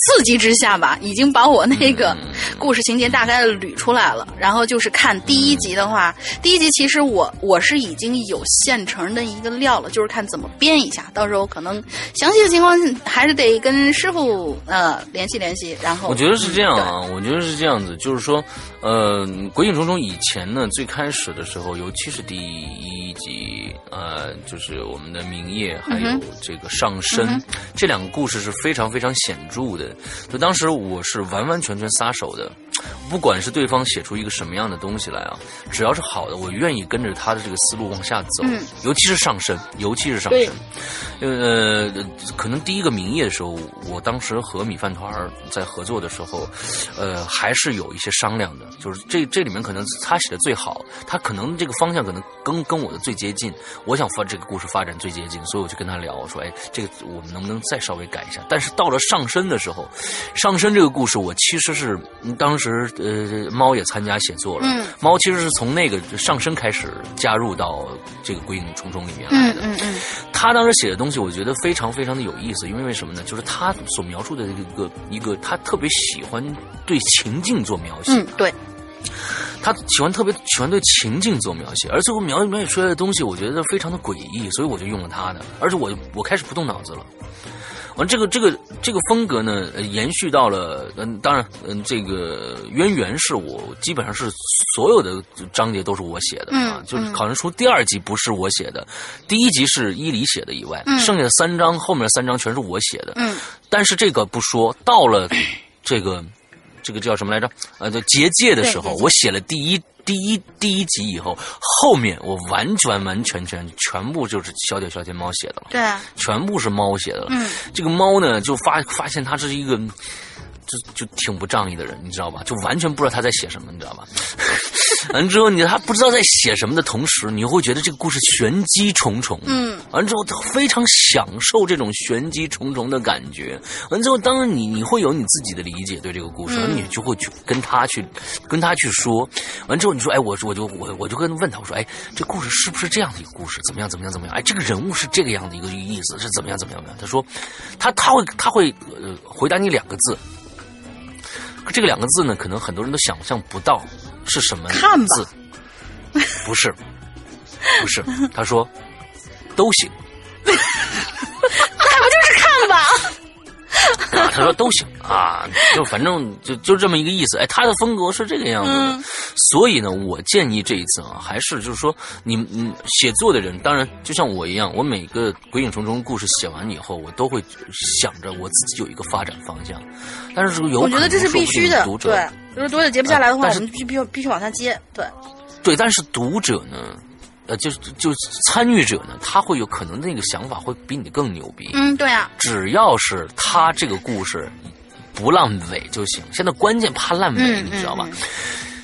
刺激之下吧，已经把我那个故事情节大概捋出来了。然后就是看第一集的话，第一集其实我我是已经有现成的一个料了，就是看怎么编一下。到时候可能详细的情况还是得跟师傅呃联系联系。然后我觉得是这样啊，我觉得是这样子，就是说呃，《鬼影重重》以前呢，最开始的时候，尤其是第一集呃，就是我们的明夜还有这个上身这两个故事是非常非常显著的。就当时我是完完全全撒手的，不管是对方写出一个什么样的东西来啊，只要是好的，我愿意跟着他的这个思路往下走。尤其是上身，尤其是上身，呃，可能第一个明夜的时候，我当时和米饭团在合作的时候，呃，还是有一些商量的。就是这这里面可能他写的最好，他可能这个方向可能跟跟我的最接近，我想发这个故事发展最接近，所以我就跟他聊，我说，哎，这个我们能不能再稍微改一下？但是到了上身的时候。上身这个故事，我其实是当时呃，猫也参加写作了。嗯，猫其实是从那个上升开始加入到这个《鬼影重重》里面来的。嗯嗯嗯。他当时写的东西，我觉得非常非常的有意思，因为为什么呢？就是他所描述的一个一个，他特别喜欢对情境做描写。嗯，对。他喜欢特别喜欢对情境做描写，而最后描描写出来的东西，我觉得非常的诡异，所以我就用了他的，而且我我开始不动脑子了。完，这个这个这个风格呢，延续到了嗯，当然嗯，这个渊源是我基本上是所有的章节都是我写的啊，就是考生书第二集不是我写的，第一集是伊犁写的以外，剩下的三章后面三章全是我写的，嗯，但是这个不说，到了这个这个叫什么来着？呃，结界的时候，我写了第一。第一第一集以后，后面我完全完全全全部就是小点小天猫写的了，对啊，全部是猫写的了。嗯，这个猫呢，就发发现它是一个，就就挺不仗义的人，你知道吧？就完全不知道他在写什么，你知道吧？完之后，你他不知道在写什么的同时，你会觉得这个故事玄机重重。嗯，完之后他非常享受这种玄机重重的感觉。完之后，当然你你会有你自己的理解对这个故事，你就会去跟他去跟他去说。完之后，你说，哎，我我就我我就跟问他，我说，哎，这故事是不是这样的一个故事？怎么样？怎么样？怎么样？哎，这个人物是这个样的一个意思，是怎么样？怎么样？怎么样？他说，他他会他会呃回答你两个字，这个两个字呢，可能很多人都想象不到。是什么字？不是，不是。他说都行。那不就是看吧。啊，他说都行啊，就反正就就这么一个意思。哎，他的风格是这个样子的，所以呢，我建议这一次啊，还是就是说，你你，写作的人，当然就像我一样，我每个《鬼影重重》故事写完以后，我都会想着我自己有一个发展方向。但是有，我觉得这是必须的，读者对，如果读者接不下来的话，我们必必须必须往下接，对。对，但是读者呢？呃，就就参与者呢，他会有可能那个想法会比你更牛逼。嗯，对啊。只要是他这个故事不烂尾就行。现在关键怕烂尾，你知道吧？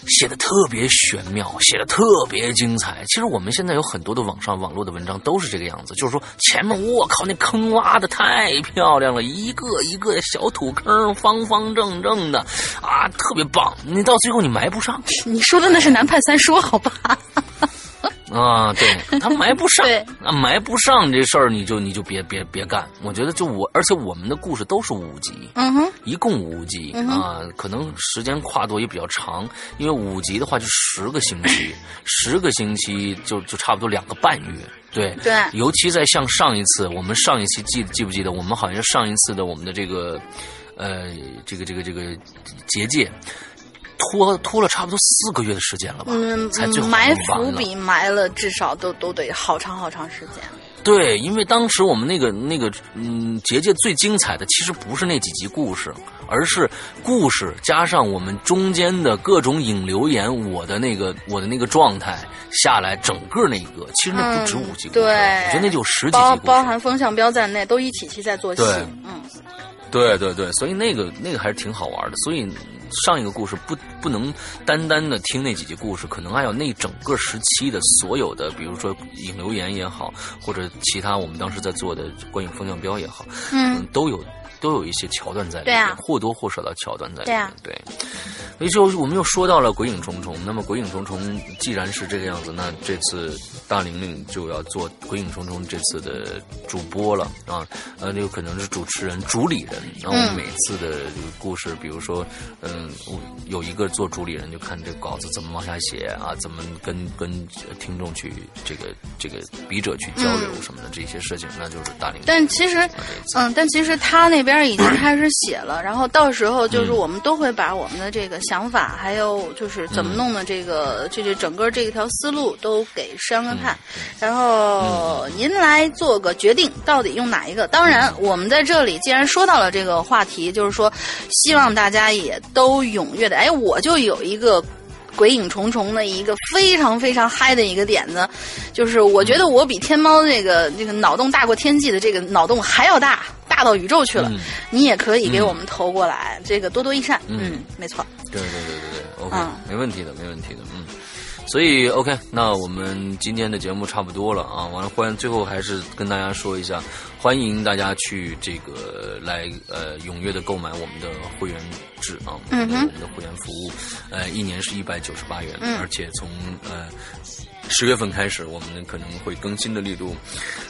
写的特别玄妙，写的特别精彩。其实我们现在有很多的网上网络的文章都是这个样子，就是说前面我靠那坑挖的太漂亮了，一个一个小土坑，方方正正的啊，特别棒。你到最后你埋不上。你说的那是南派三叔，好吧？啊，对 他埋不上，啊，埋不上这事儿，你就你就别别别干。我觉得就我，而且我们的故事都是五集，嗯哼，一共五集啊，可能时间跨度也比较长，因为五集的话就十个星期，十个星期就就差不多两个半月，对对。尤其在像上一次，我们上一期记记不记得？我们好像上一次的我们的这个，呃，这个这个这个结界。拖拖了差不多四个月的时间了吧？嗯，才最后埋伏笔埋了至少都都得好长好长时间。对，因为当时我们那个那个嗯结界最精彩的其实不是那几集故事，而是故事加上我们中间的各种引流言，我的那个我的那个状态下来，整个那个其实那不止五集故事，对，我觉得那就十几集，包包含风向标在内，都一起期在做戏，嗯，对对对，所以那个那个还是挺好玩的，所以。上一个故事不不能单单的听那几集故事，可能还有那整个时期的所有的，比如说影留言也好，或者其他我们当时在做的观影风向标也好，嗯，都有都有一些桥段在里面，或多或少的桥段在里面，对。所以就我们又说到了鬼影重重，那么鬼影重重既然是这个样子，那这次大玲玲就要做鬼影重重这次的主播了啊，呃，有可能是主持人、主理人，然后每次的故事，比如说，嗯，有一个做主理人，就看这稿子怎么往下写啊，怎么跟跟听众去这个这个笔者去交流什么的这些事情，那就是大玲。但其实，嗯，但其实他那边已经开始写了，然后到时候就是我们都会把我们的这个。想法还有就是怎么弄的这个这这整个这一条思路都给山哥看，然后您来做个决定，到底用哪一个？当然，我们在这里既然说到了这个话题，就是说希望大家也都踊跃的。哎，我就有一个鬼影重重的一个非常非常嗨的一个点子，就是我觉得我比天猫这个这个脑洞大过天际的这个脑洞还要大。大到宇宙去了，你也可以给我们投过来，这个多多益善。嗯，没错。对对对对对，OK，没问题的，没问题的。嗯，所以 OK，那我们今天的节目差不多了啊。完了，欢最后还是跟大家说一下，欢迎大家去这个来呃踊跃的购买我们的会员制啊，我们的会员服务，呃，一年是一百九十八元，而且从呃。十月份开始，我们可能会更新的力度，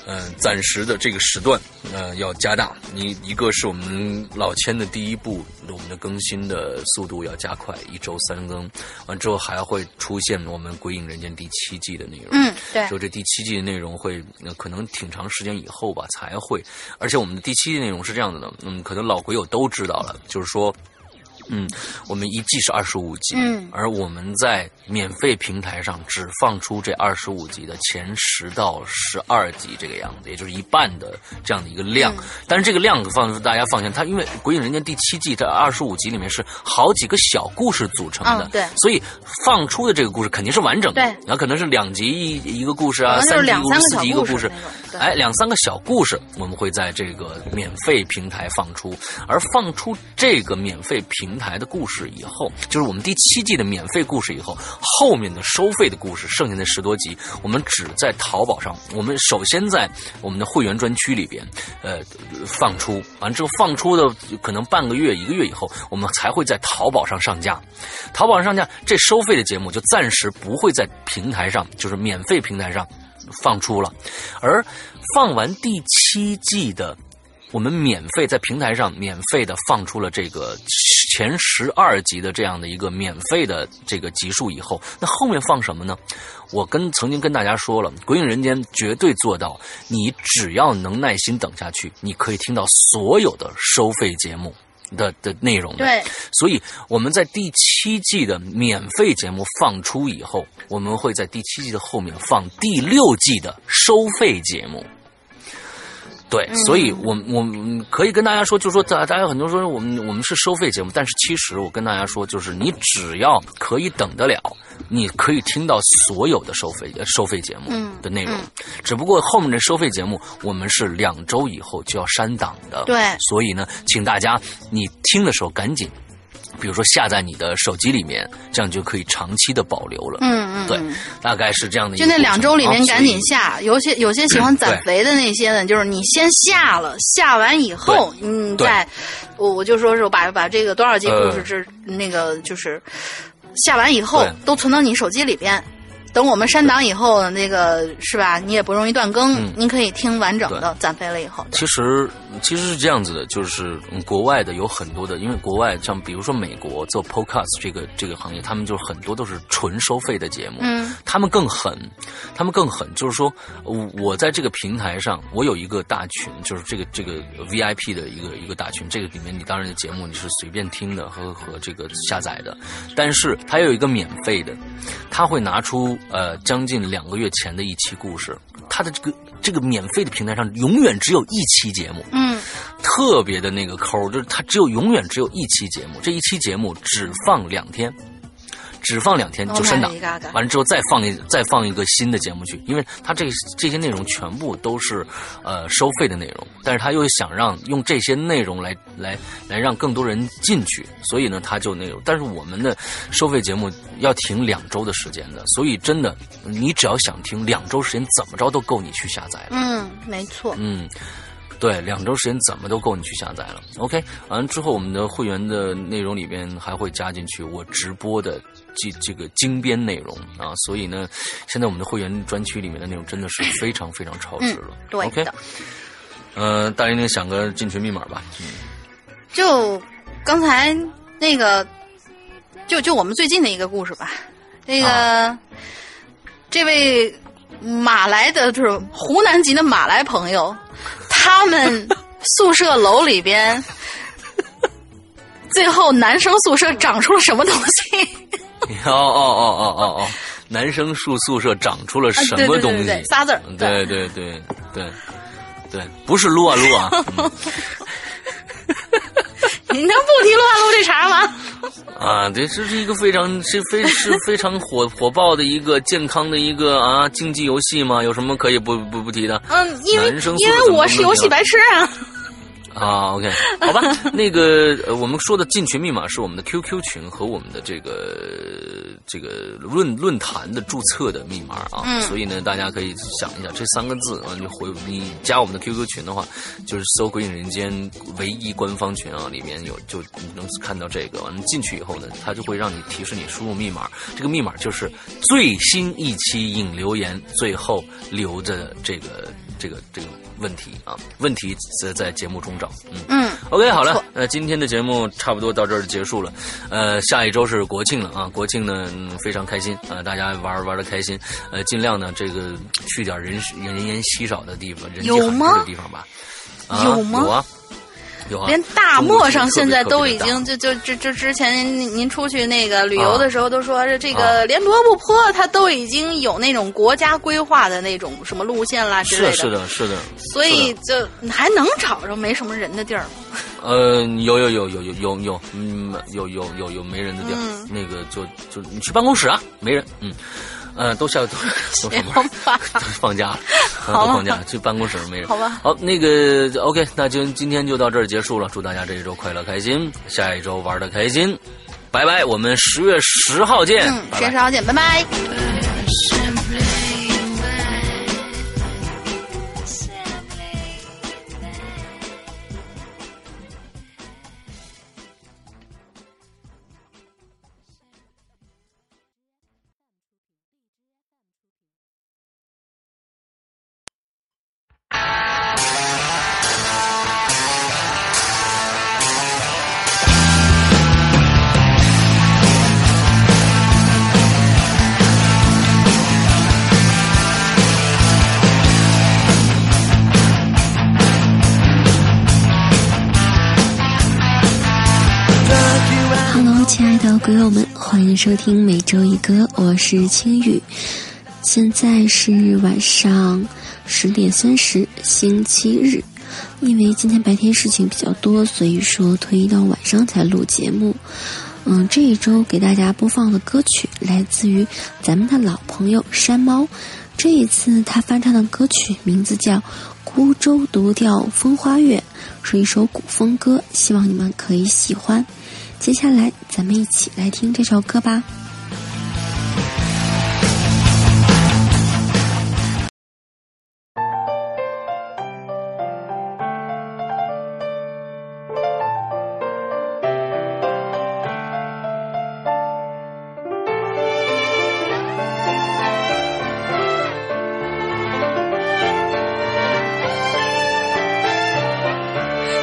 嗯，暂时的这个时段，呃，要加大。你一个是我们老千的第一步，我们的更新的速度要加快，一周三更。完之后还会出现我们《鬼影人间》第七季的内容。嗯，对。就这第七季的内容会，可能挺长时间以后吧才会。而且我们的第七季内容是这样子的，嗯，可能老鬼友都知道了，就是说。嗯，我们一季是二十五集，嗯，而我们在免费平台上只放出这二十五集的前十到十二集这个样子，也就是一半的这样的一个量。但是这个量放大家放心，它因为《鬼影人间》第七季这二十五集里面是好几个小故事组成的，对，所以放出的这个故事肯定是完整的，对，那可能是两集一一个故事啊，三集故事、四集一个故事，哎，两三个小故事，我们会在这个免费平台放出，而放出这个免费平。平台的故事以后，就是我们第七季的免费故事以后，后面的收费的故事，剩下的十多集，我们只在淘宝上。我们首先在我们的会员专区里边，呃，放出完之后，放出的可能半个月、一个月以后，我们才会在淘宝上上架。淘宝上上架，这收费的节目就暂时不会在平台上，就是免费平台上放出了。而放完第七季的，我们免费在平台上免费的放出了这个。前十二集的这样的一个免费的这个集数以后，那后面放什么呢？我跟曾经跟大家说了，《鬼影人间》绝对做到，你只要能耐心等下去，你可以听到所有的收费节目的的内容的。对，所以我们在第七季的免费节目放出以后，我们会在第七季的后面放第六季的收费节目。对，所以我我们可以跟大家说，就是说，大大家很多说我们我们是收费节目，但是其实我跟大家说，就是你只要可以等得了，你可以听到所有的收费呃收费节目的内容，只不过后面的收费节目我们是两周以后就要删档的，对所以呢，请大家你听的时候赶紧。比如说下在你的手机里面，这样就可以长期的保留了。嗯嗯，对，大概是这样的一就那。两周里面啊赶紧下，有些有些喜欢攒肥的那些呢，就是你先下了，下完以后，你，再我我就说是我把把这个多少集故事呃这、那个就是下完以后都存到你手机里边。等我们删档以后，那个是吧？你也不容易断更，嗯。您可以听完整的，攒肥了以后。其实其实是这样子的，就是、嗯国外的有很多的，因为国外像比如说美国做 podcast 这个这个行业，他们就很多都是纯收费的节目，嗯，他们更狠，他们更狠，就是说我我在这个平台上，我有一个大群，就是这个这个 VIP 的一个一个大群，这个里面你当然的节目你是随便听的和和这个下载的，但是它有一个免费的，他会拿出呃将近两个月前的一期故事，它的这个这个免费的平台上永远只有一期节目，嗯，特别的那个抠，就是它只有永远只有一期节目，这一期节目只放两天，只放两天就删档 Oh 完了之后再放一再放一个新的节目去，因为他这这些内容全部都是呃收费的内容，但是他又想让用这些内容来来来让更多人进去，所以呢他就那种，但是我们的收费节目要停两周的时间的，所以真的你只要想听两周时间怎么着都够你去下载了。嗯，没错。嗯，对，两周时间怎么都够你去下载了。OK，完了之后，我们的会员的内容里边还会加进去我直播的这这个精编内容啊，所以呢，现在我们的会员专区里面的内容真的是非常非常超值了。嗯对 OK，的呃，大玲玲想个进群密码吧。嗯，就刚才那个，就就我们最近的一个故事吧。那个、啊这位马来的，就是湖南籍的马来朋友，他们 宿舍楼里边，最后男生宿舍长出了什么东西？哦哦哦哦哦哦，男生宿宿舍长出了什么东西？仨字儿对对对对对，不是撸啊撸啊。嗯你能不提撸啊撸这茬吗？啊，对，这是一个非常是非是非常火火爆的一个健康的一个啊竞技游戏吗，有什么可以不不不提的嗯，因为因为我是游戏白痴啊。啊？OK，好吧，那个呃，我们说的进群密码是我们的 QQ 群和我们的这个这个论论坛的注册的密码啊，嗯所以呢，大家可以想一下这三个字啊，你回你加我们的 QQ 群的话，就是搜“鬼影人间”唯一官方群啊，里面有就你能看到这个，完了进去以后呢，它就会让你提示你输入密码，这个密码就是最新一期影留言最后留着的这个这个这个问题啊，问题在在节目中找，嗯。嗯，OK，好了错，那今天的节目差不多到这儿就结束了。呃，下一周是国庆了啊，国庆呢、嗯非常开心啊、大家玩玩的开心，呃，尽量呢这个去点人人烟稀少的地方，人迹罕至的地方吧。啊、有吗。连大漠上现在都已经就就就就之前您您出去那个旅游的时候都说这个连罗布泊它都已经有那种国家规划的那种什么路线啦之类是是的，是的。所以就还能找着没什么人的地儿吗？呃，有有有有有有有，嗯，有有有有没人的地儿，嗯。那个就就你去办公室啊，没人，嗯，呃，都下 都放假了，都放假了，去办公室没人。好吧好，那个 OK，那就今天就到这儿结束了。祝大家这一周快乐开心，下一周玩的开心，拜拜，我们十月十号见，十月十。号见，拜拜。欢迎收听每周一歌，我是青雨。现在是晚上十点三十，星期日。因为今天白天事情比较多，所以说推移到晚上才录节目。嗯，这一周给大家播放的歌曲来自于咱们的老朋友山猫。这一次他翻唱的歌曲名字叫《孤舟独钓风花月》，是一首古风歌，希望你们可以喜欢。接下来，咱们一起来听这首歌吧。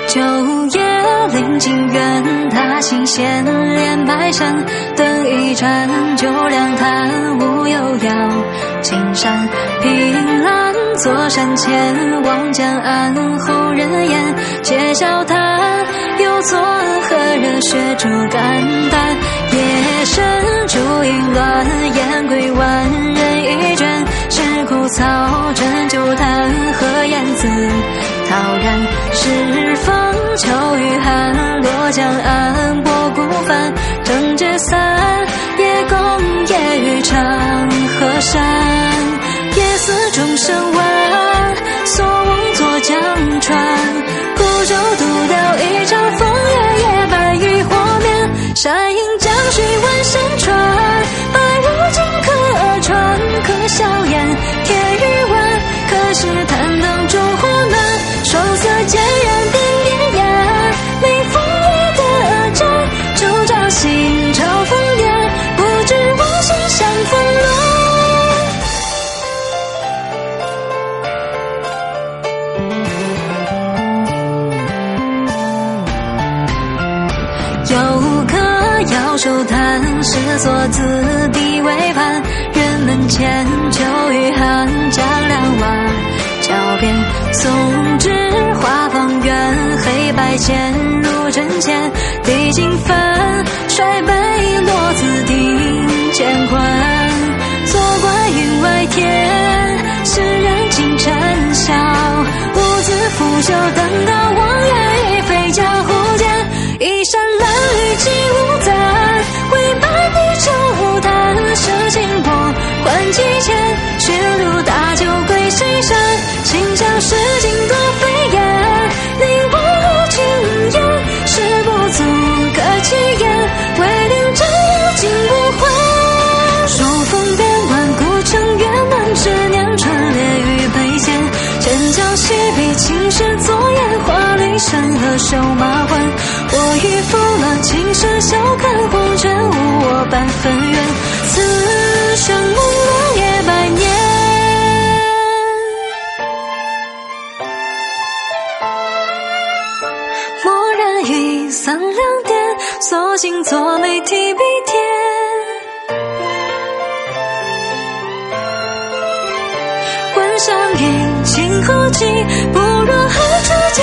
九夜临近远，踏青闲连白山，灯一盏，酒两坛，无忧遥。青山凭栏，坐山前，望江岸，后人言，且笑谈。又作何热血煮肝胆？夜深烛影乱，燕归万人一卷，是枯草斟酒坛，何言自陶然？是风秋雨寒，过江岸，泊孤帆，正解散，夜共夜雨长河山，夜思钟声晚，所望坐江船，孤舟独钓一场风月，夜半渔火眠，山影弹，诗作字地为盘。人门前秋雨寒，江两岸。桥边松枝花放远，黑白渐入真前。历经帆，衰杯落字定乾坤。坐观云外天，诗人尽尘嚣。兀自拂袖登高望远，山，清香诗经多飞燕。你我无情言，事不足可弃言，为令真有尽无还。数峰边万古城月满，只念春烈与北线。千江西壁青石作烟，花里山河瘦马还。我与风浪青史笑看红尘，无我半分缘。此生梦落夜百年。星座没提笔添。关山云情何寄？不若何处借